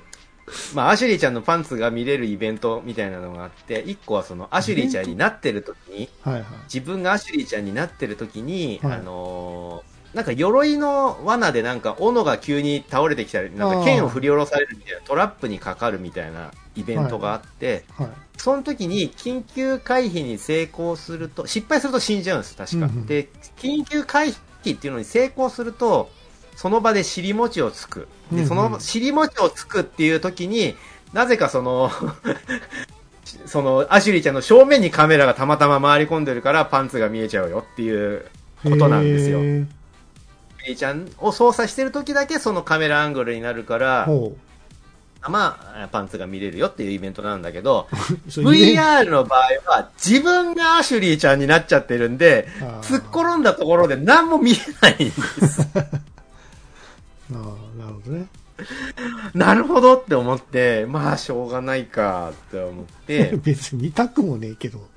まあ、アシュリーちゃんのパンツが見れるイベントみたいなのがあって、一個はその、アシュリーちゃんになってる時に、はいはい。自分がアシュリーちゃんになってる時に、はいあのーなんか鎧の罠でなんか斧が急に倒れてきたり、なんか剣を振り下ろされるみたいなトラップにかかるみたいなイベントがあって、はい。その時に緊急回避に成功すると、失敗すると死んじゃうんです、確か。うんうんで、緊急回避っていうのに成功すると、その場で尻餅をつく。で、その尻餅をつくっていう時に、なぜかその、その、アシュリーちゃんの正面にカメラがたまたま回り込んでるからパンツが見えちゃうよっていうことなんですよ。へーちゃんを操作してる時だけそのカメラアングルになるから、ほまあ、パンツが見れるよっていうイベントなんだけど、VR の場合は自分がアシュリーちゃんになっちゃってるんで、突っ転んだところで何も見えないんです。ああ、なるほどね。なるほどって思って、まあしょうがないかって思って、別に見たくもねえけど。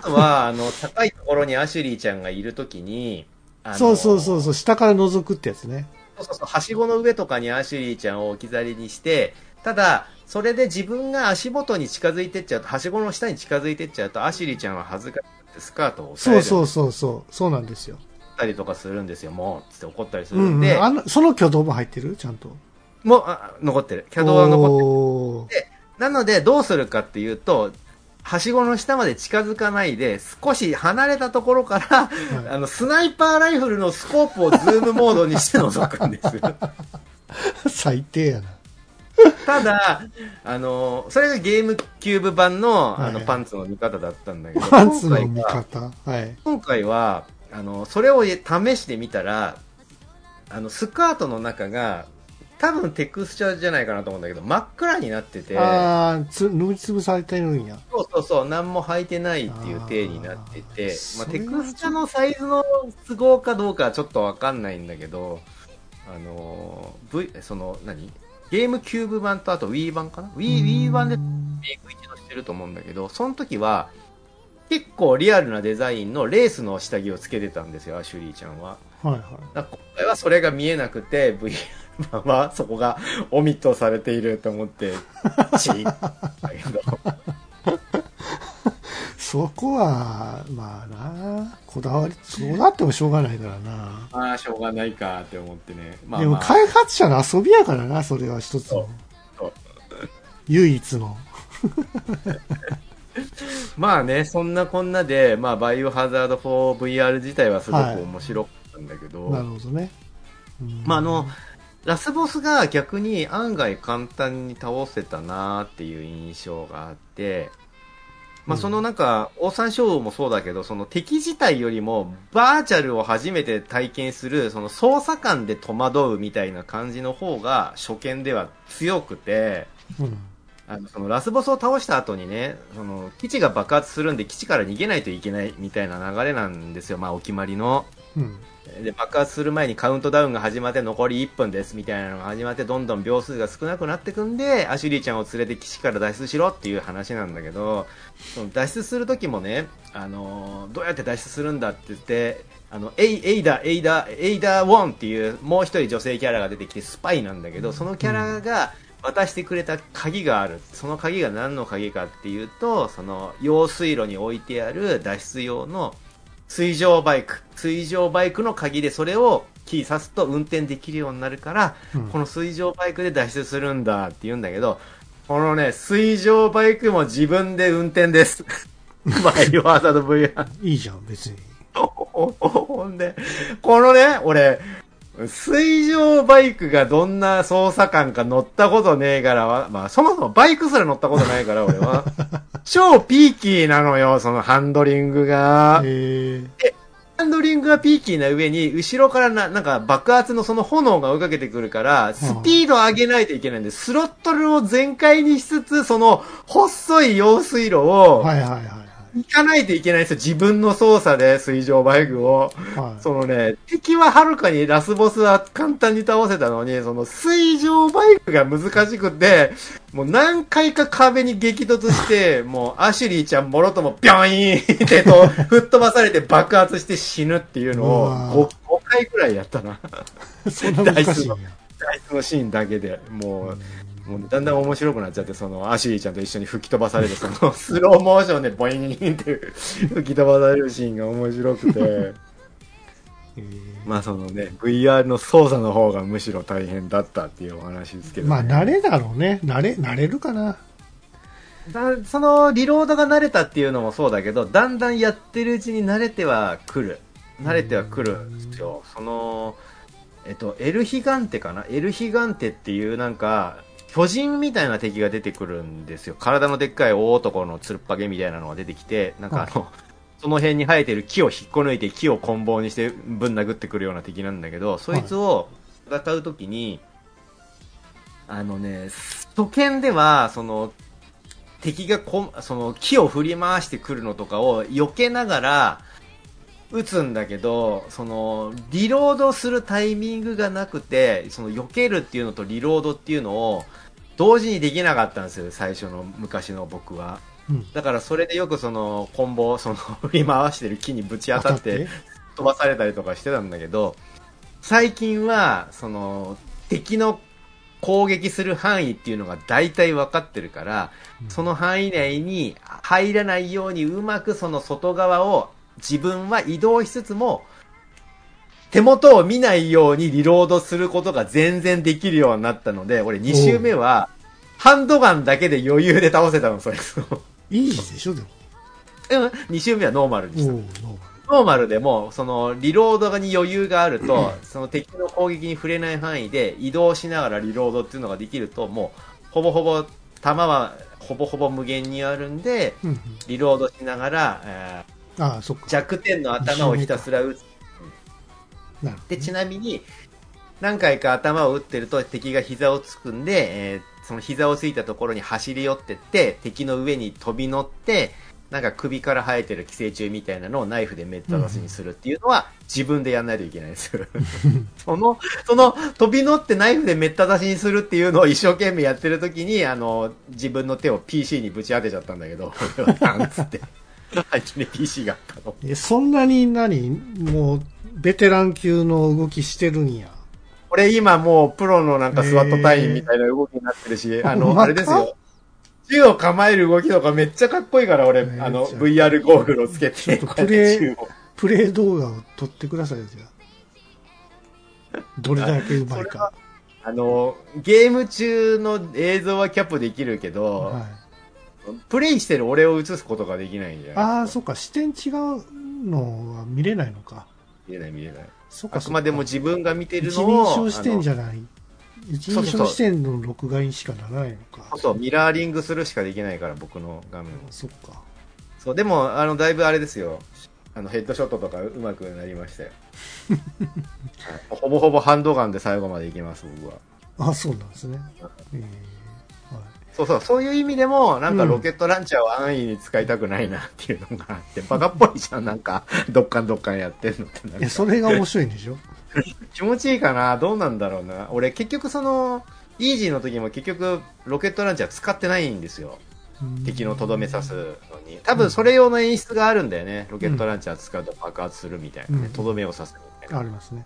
あとは、あの、高いところにアシュリーちゃんがいるときに、あのそうそうそうそう、下から覗くってやつね。そうそうそう、はしごの上とかにアシュリーちゃんを置き去りにして、ただ、それで自分が足元に近づいてっちゃうと、はしごの下に近づいてっちゃうと、アシュリーちゃんは恥ずかしくてスカートを押さえるそうそうそうそう、そうなんですよ。ったりとかするんですよ、もう、つって怒ったりすうんうんん、で、あの、その挙動も入ってる？ちゃんと。もう、あ残ってる。挙動は残ってる。おーなので、どうするかっていうと、はしごの下まで近づかないで、少し離れたところから、あの、スナイパーライフルのスコープをズームモードにして覗くんです。最低やな。ただ、あの、それがゲームキューブ版の、あの、はいパンツの見方だったんだけど、パンツの見方。はい。今回は、あの、それを試してみたら、あの、スカートの中が、多分テクスチャーじゃないかなと思うんだけど、真っ暗になってて、ああ、つ、塗りつぶされてるんや。そうそうそう、何も履いてないっていう体になってて、あーまあ、テクスチャのサイズの都合かどうかはちょっとわかんないんだけど、あのー、V、その、何？ゲームキューブ版とあと Wii 版かな ?Wii、Wii 版でメイク一度してると思うんだけど、その時は、結構リアルなデザインのレースの下着をつけてたんですよ、アシュリーちゃんは。はいはい。今回はそれが見えなくて、VR 版はそこがオミットされていると思って、チーだけど。そこは、まあな、こだわり、そうなってもしょうがないからな。まあ、しょうがないかって思ってね。まあ、でもまあ、開発者の遊びやからな、それは一つの。唯一の。まあね、そんなこんなで、まあ、バイオハザード 4VR 自体はすごく面白かったんだけど、なるほどね。うんまああの、ラスボスが逆に案外簡単に倒せたなっていう印象があって、まあ、うんそのなんか、オオサンショウウオもそうだけど、その敵自体よりも、バーチャルを初めて体験する、その操作感で戸惑うみたいな感じの方が、初見では強くて、うん。あの、そのラスボスを倒した後にね、その、基地が爆発するんで基地から逃げないといけないみたいな流れなんですよ、まあ、お決まりの。うん。で、爆発する前にカウントダウンが始まって残り1分ですみたいなのが始まってどんどん秒数が少なくなってくんで、アシュリーちゃんを連れて岸から脱出しろっていう話なんだけど、その脱出する時もね、あのーどうやって脱出するんだって言って、あの、エイ、エイダ、エイダ、エイダ・ウォンっていうもう一人女性キャラが出てきてスパイなんだけど、そのキャラが渡してくれた鍵がある。その鍵が何の鍵かっていうと、その用水路に置いてある脱出用の水上バイク、水上バイクの鍵でそれをキー刺すと運転できるようになるから、うんこの水上バイクで脱出するんだって言うんだけど、このね、水上バイクも自分で運転です。バイオハザード VR。いいじゃん、別に。ほんで、このね、俺、水上バイクがどんな操作感か乗ったことねえからは、まあそもそもバイクすら乗ったことないから俺は。超ピーキーなのよ、そのハンドリングが。えー、ハンドリングがピーキーな上に、後ろからな、なんか爆発のその炎が追いかけてくるから、スピード上げないといけないんで、スロットルを全開にしつつ、その細い用水路をはいはいはい行かないといけないんですよ。自分の操作で水上バイクを。はい。はい。そのね、敵ははるかにラスボスは簡単に倒せたのに、その水上バイクが難しくて、もう何回か壁に激突して、もうアシュリーちゃんもろともビョイーンってと 吹っ飛ばされて爆発して死ぬっていうのをうわ 5, 5回くらいやったな。そんな難しいんや。大事のシーンだけで、もう、もうだんだん面白くなっちゃって、そのアシュリーちゃんと一緒に吹き飛ばされる、その スローモーションでボイーンって吹き飛ばされるシーンが面白くて。えまあそのね、VR の操作の方がむしろ大変だったっていうお話ですけど、ーまあ、ね。慣れだろうね。慣れ、慣れるかな。だそのリロードが慣れたっていうのもそうだけど、だんだんやってるうちに慣れてはくる。慣れてはくるんですよ。その、えっと、エルヒガンテかな？エルヒガンテっていうなんか、巨人みたいな敵が出てくるんですよ。体のでっかい大男のつるっぱげみたいなのが出てきて、なんかあの、その辺に生えてる木を引っこ抜いて木を棍棒にしてぶん殴ってくるような敵なんだけど、そいつを戦うときに、あのね、初見では、その、敵がこその木を振り回してくるのとかを避けながら撃つんだけど、その、リロードするタイミングがなくて、その避けるっていうのとリロードっていうのを同時にできなかったんですよ、最初の昔の僕は。うん。だからそれでよくその、コンボ、その、振り回してる木にぶち当たって、飛ばされたりとかしてたんだけど、最近は、その、敵の攻撃する範囲っていうのが大体分かってるから、その範囲内に入らないようにうまくその外側を自分は移動しつつも、手元を見ないようにリロードすることが全然できるようになったので、俺2周目は、ハンドガンだけで余裕で倒せたの、それ。いいでしょ、でも。うん、2周目はノーマルにした。ノーマルでも、その、リロードに余裕があると、その敵の攻撃に触れない範囲で移動しながらリロードっていうのができると、もう、ほぼほぼ、弾はほぼほぼ無限にあるんで、リロードしながら、えうん。ああ、そっか。ー弱点の頭をひたすら撃つ。で、ちなみに、何回か頭を撃ってると敵が膝をつくんで、えーその膝をついたところに走り寄ってって、敵の上に飛び乗って、なんか首から生えてる寄生虫みたいなのをナイフでめった刺しにするっていうのは自分でやんないといけないですよ。その、その飛び乗ってナイフでめった刺しにするっていうのを一生懸命やってる時に、あの、自分の手を PC にぶち当てちゃったんだけど、俺はなんつって。最近に PC があったの。え、そんなに何もう、ベテラン級の動きしてるんや。俺今もうプロのなんかスワット隊員みたいな動きになってるし、あの、あれですよ。銃を構える動きとかめっちゃかっこいいから、俺、あの、VR ゴーグルをつけて、ちょっとプレイプレイ動画を撮ってくださいよ、じゃあ。どれだけうまいか。あの、ゲーム中の映像はキャップできるけど、はい。プレイしてる俺を映すことができないんじゃないああ、そっか、視点違うのは見れないのか。見れない見れない。そあくまでも自分が見てる一のを、人称視点じゃゃない。一人称視点の録画にしかならないのか。そうそう、ミラーリングするしかできないから、僕の画面を。そっか。そう、でも、あの、だいぶあれですよ。あの、ヘッドショットとか上手くなりましたよ。はいほぼほぼハンドガンで最後までいけます、僕は。あそうなんですね。えーはいそうそう、そういう意味でも、なんかうんロケットランチャーを安易に使いたくないなっていうのがあって、バカっぽいじゃん、なんか、どっかんどっかんやってんのってなんいや、かそれが面白いんでしょ？気持ちいいかな？どうなんだろうな？俺結局その、イージーの時も結局、ロケットランチャー使ってないんですよ。敵のとどめ刺すのに。多分それ用の演出があるんだよね。ロケットランチャー使うと爆発するみたいなね。うんとどめを刺すみたいなありますね。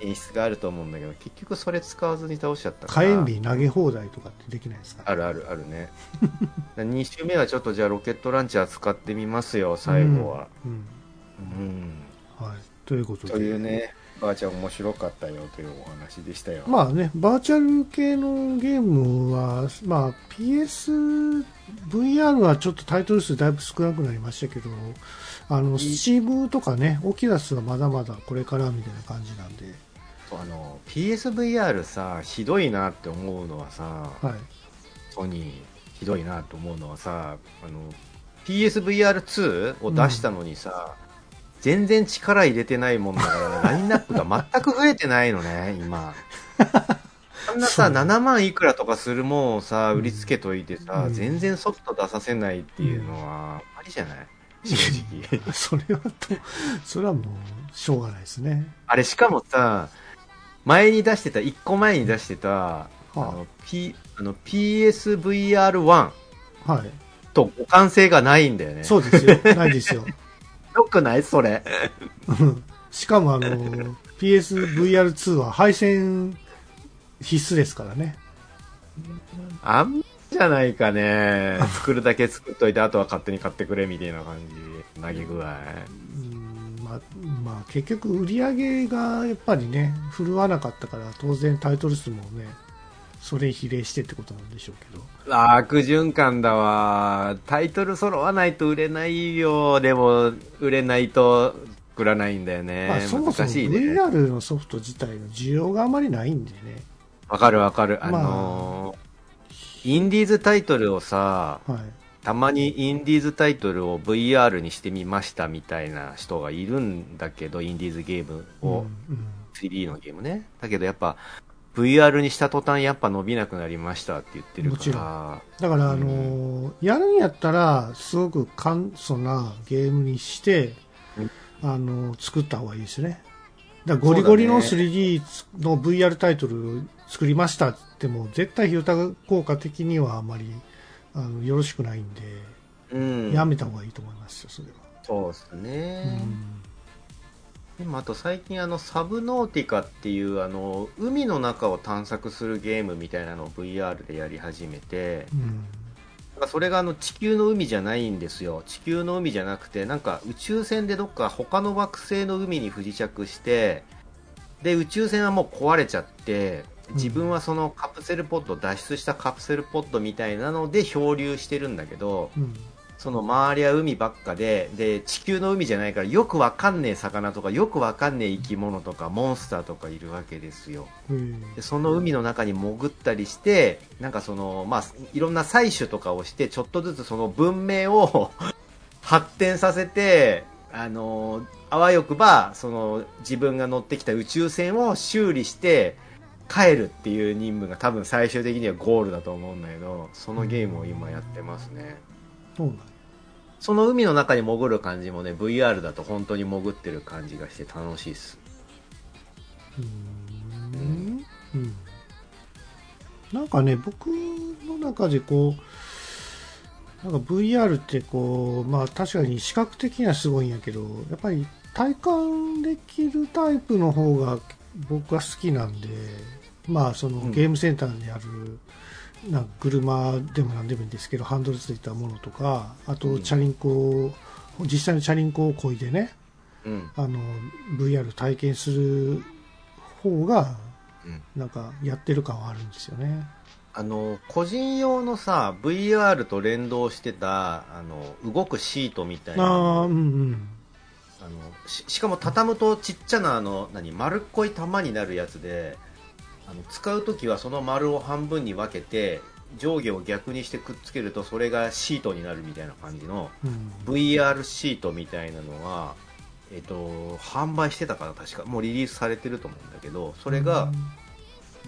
演出があると思うんだけど、結局それ使わずに倒しちゃったから。火炎瓶投げ放題とかってできないですか？あるあるあるね。2周目はちょっとじゃあロケットランチャー使ってみますよ、最後は。うん。うん。はい。ということで。というね、ばあちゃん面白かったよというお話でしたよ。まあね、バーチャル系のゲームは、まあ PS、VR はちょっとタイトル数だいぶ少なくなりましたけど、あの、スチームとかね、オキュラスはまだまだこれからみたいな感じなんで、あの PSVR さひどいなって思うのはさはい。ソニーひどいなと思うのはさあの PSVR2 を出したのにさ、全然力入れてないもんだから ラインナップが全く増えてないのね今。あんなさそう7万いくらとかするもんをさ売りつけといてさ、うん。全然ソフト出させないっていうのはありじゃない？正直。それはと、それはもう、しょうがないですね。あれしかもさ前に出してた1個前に出してたあの、P、あの PSVR1 はい。と互換性がないんだよね。そうですよ。ないですよ。よくないそれ。う んしかもあの、PSVR2 は配線必須ですからね。あんじゃないかね。作るだけ作っといて、あとは勝手に買ってくれみたいな感じ。投げ具合。うんまあ、まあ、結局売り上げがやっぱりね、振るわなかったから、当然タイトル数もね、それ比例してってことなんでしょうけど。悪循環だわ。タイトル揃わないと売れないよ。でも、売れないと作らないんだよね。まあ、そもそも。VR のソフト自体の需要があまりないんでね。わかるわかる。あまあのーインディーズタイトルをさ、はい。たまにインディーズタイトルを VR にしてみましたみたいな人がいるんだけど、インディーズゲームを、うんうん。3D のゲームね。だけどやっぱ、VR にした途端やっぱ伸びなくなりましたって言ってるもちろかだから、あのーやるんやったら、すごく簡素なゲームにして、あのー作った方がいいですね。だからゴリゴリのそうだ 3D の VR タイトル作りましたって言っても、絶対費用効果的にはあまり、あの、よろしくないんで、ら。うん。やめた方がいいと思いますよ、それは。そうですうね。んでもあと最近あの、サブノーティカっていうあの、海の中を探索するゲームみたいなのを VR でやり始めて、うんそれがあの地球の海じゃないんですよ。地球の海じゃなくて、なんか宇宙船でどっか他の惑星の海に不時着して、で、宇宙船はもう壊れちゃって、自分はそのカプセルポッド、脱出したカプセルポッドみたいなので漂流してるんだけど、うん。その周りは海ばっかで、で、地球の海じゃないからよくわかんねえ魚とか、よくわかんねえ生き物とか、モンスターとかいるわけですよ。うんでその海の中に潜ったりして、なんかその、まあ、いろんな採取とかをして、ちょっとずつその文明を 発展させて、あの、あわよくば、その、自分が乗ってきた宇宙船を修理して、帰るっていう任務が多分最終的にはゴールだと思うんだけど、そのゲームを今やってますね。そうんその海の中に潜る感じもね、VR だと本当に潜ってる感じがして楽しいっす。うんうんなんかね、僕の中でこう、なんか VR ってこう、まあ確かに視覚的にはすごいんやけど、やっぱり体感できるタイプの方が僕は好きなんで、まあそのうんゲームセンターにある、なんか車でも何でもいいんですけど、ハンドルついたものとか、あうんとチャリンコを、実際のチャリンコをこいでね、うん。あの VR 体験する方がうんなんかやってる感はあるんですよね。あの個人用のさ VR と連動してたあの動くシートみたいなあうんうん。あのししかも畳むとちっちゃなあの何丸っこい玉になるやつであの使う時はその丸を半分に分けて上下を逆にしてくっつけるとそれがシートになるみたいな感じのうん、VR シートみたいなのは、えっと販売してたかな確かもうリリースされてると思うんだけどそれが、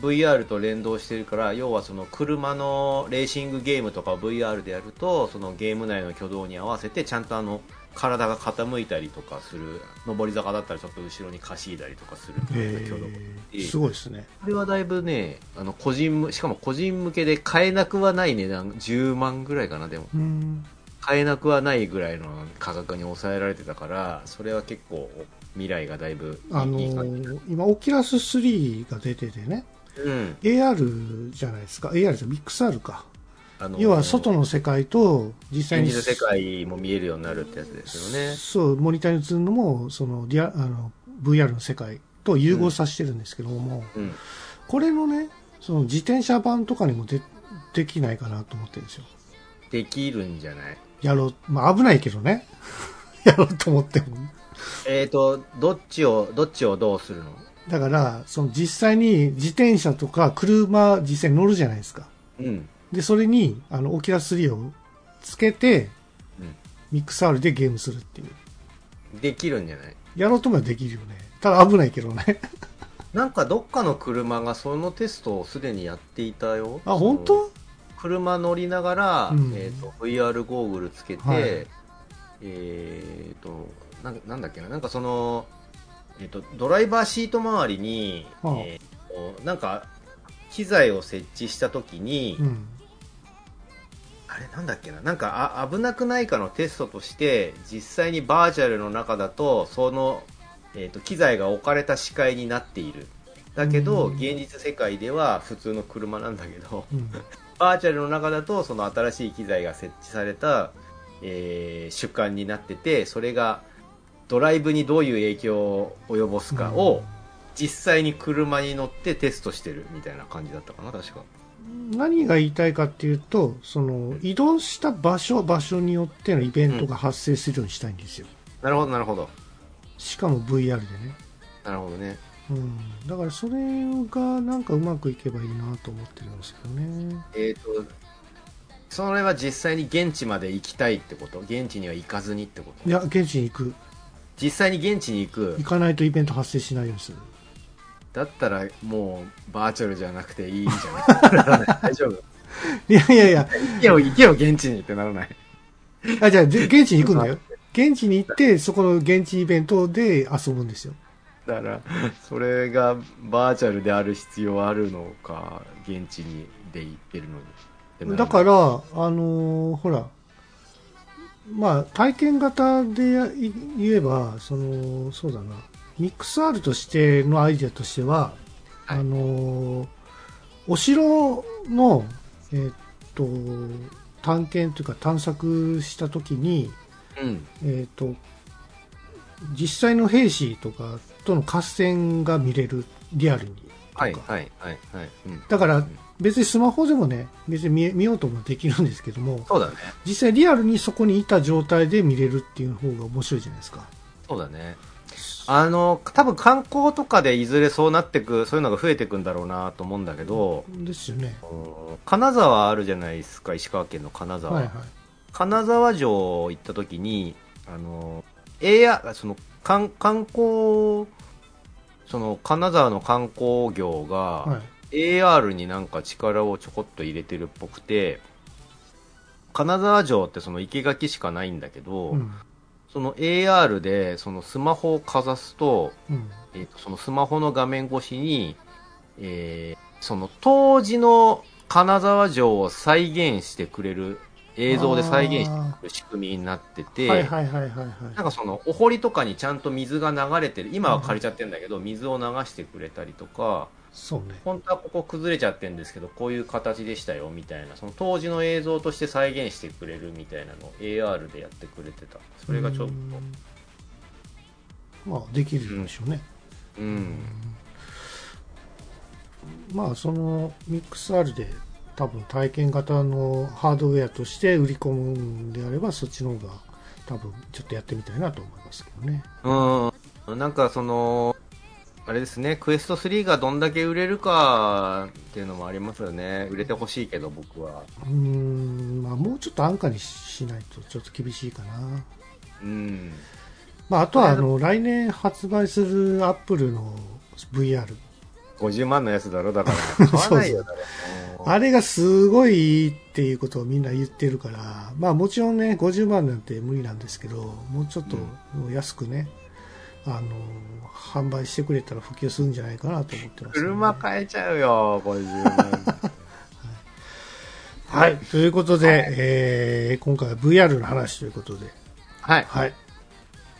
VR と連動してるから要はその車のレーシングゲームとかを VR でやるとそのゲーム内の挙動に合わせてちゃんとあの体が傾いたりとかする上り坂だったらちょっと後ろにかしいだりとかするみたいな挙動えー、すごいですね。これはだいぶねあの個人むしかも個人向けで買えなくはない値段10万ぐらいかなでもうん。買えなくはないぐらいの価格に抑えられてたからそれは結構未来がだいぶあのー今、オキュラス3が出ててね、うん、AR じゃないですか。AR じゃミックス R か。あの要は外の世界と実際に世界も見えるようになるってやつですよね。そう、モニターに映るのも、その、リア、あの、VR の世界と融合させてるんですけども、うん。これのね、その自転車版とかにもで、できないかなと思ってるんですよ。できるんじゃない？やろう、まあ危ないけどね。やろうと思っても。えーと、どっちを、どっちをどうするの？だから、その実際に自転車とか車実際に乗るじゃないですか。うん。で、それに、あの、オキュラス3をつけて、うんミックス R でゲームするっていう。できるんじゃない？やろうと思えばできるよね。ただ危ないけどね。なんかどっかの車がそのテストをすでにやっていたよ。あ、本当？車乗りながら、うんえーと、VR ゴーグルつけて、はいえーとなん、なんだっけな、なんかその、えーと、ドライバーシート周りに、はあえーと、なんか、機材を設置したときに、うん。あれなんだっけな？なんかあ危なくないかのテストとして実際にバーチャルの中だとその、えー、と機材が置かれた視界になっている。だけど、うん。現実世界では普通の車なんだけどうん。バーチャルの中だとその新しい機材が設置された、えー主観になっててそれがドライブにどういう影響を及ぼすかを実際に車に乗ってテストしてるみたいな感じだったかな確か何が言いたいかっていうと、その、移動した場所、場所によってのイベントが発生するようにしたいんですよ。なるほどなるほどしかも VR でね。なるほどねうん。だからそれがなんかうまくいけばいいなと思ってるんですけどね。えっ、と、それは実際に現地まで行きたいってこと？現地には行かずにってこと？いや、現地に行く。実際に現地に行く行かないとイベント発生しないようにする。だったらもうバーチャルじゃなくていいんじゃない？大丈夫いやいやいや、行けよ行けよ現地にってならない。あ、じゃあ、で現地に行くんだよ。現地に行って、そこの現地イベントで遊ぶんですよ。だからそれがバーチャルである必要あるのか現地にで行ってるのにだから、あのーほら、まあ、体験型で言えば、その、そうだな、ミックス R としてのアイデアとしては、はい。あのーお城の、えーっと、探検というか探索したときに、うん。えーっと、実際の兵士とかとの合戦が見れる、リアルに。はいはいはいはい、うん、だから別にスマホでもね、別に見ようともできるんですけども、そうだね。実際リアルにそこにいた状態で見れるっていう方が面白いじゃないですか。そうだねあの多分観光とかでいずれそうなってくそういうのが増えてくんだろうなと思うんだけど、ですよね。うん金沢あるじゃないですか石川県の金沢、はいはい。金沢城行った時にあの AR その観観光その金沢の観光業が、はい。AR になんか力をちょこっと入れてるっぽくて金沢城ってその生垣しかないんだけど、うん。その AR でそのスマホをかざすと,、うん。えーとそのスマホの画面越しに、えーその当時の金沢城を再現してくれる映像で再現してくれる仕組みになってて、はいはいはいはいはい。なんかそのお堀とかにちゃんと水が流れてる今は借りちゃってるんだけど、水を流してくれたりとかそうね。本当はここ崩れちゃってるんですけどこういう形でしたよみたいなその当時の映像として再現してくれるみたいなのを AR でやってくれてたそれがちょっとうんまあ、できるでしょうね。うんまあそのミックス R で多分体験型のハードウェアとして売り込むんであればそっちの方が多分ちょっとやってみたいなと思いますけどねうん。なんかその、あれですね、クエスト3がどんだけ売れるかっていうのもありますよね。売れてほしいけど、僕は。うーんまあもうちょっと安価にしないとちょっと厳しいかなうん。まああとはあの来年発売するアップルの VR 50万のやつだろ、だから。買わないよ、だろ。あれがすごいいいっていうことをみんな言ってるから、まあもちろんね、50万なんて無理なんですけど、もうちょっと安くね、あの、販売してくれたら普及するんじゃないかなと思ってます、ね。車買えちゃうよ、50万。はい。ということで、えー今回は VR の話ということで、はい。はい。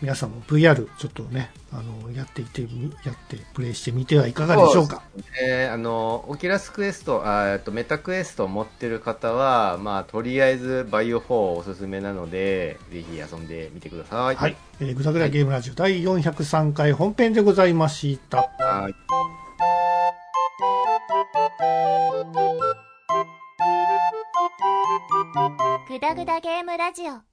皆さんも VR ちょっとね、あの、やっていってみ、やってプレイしてみてはいかがでしょうか？えーあの、 Oculus Quest、あーえっと、 Meta Quest を持ってる方は、まあ、とりあえず、バイオ4おすすめなので、ぜひ遊んでみてください。はい。えー、ぐだぐだゲームラジオ第403回本編でございました。はい。グダグダゲームラジオ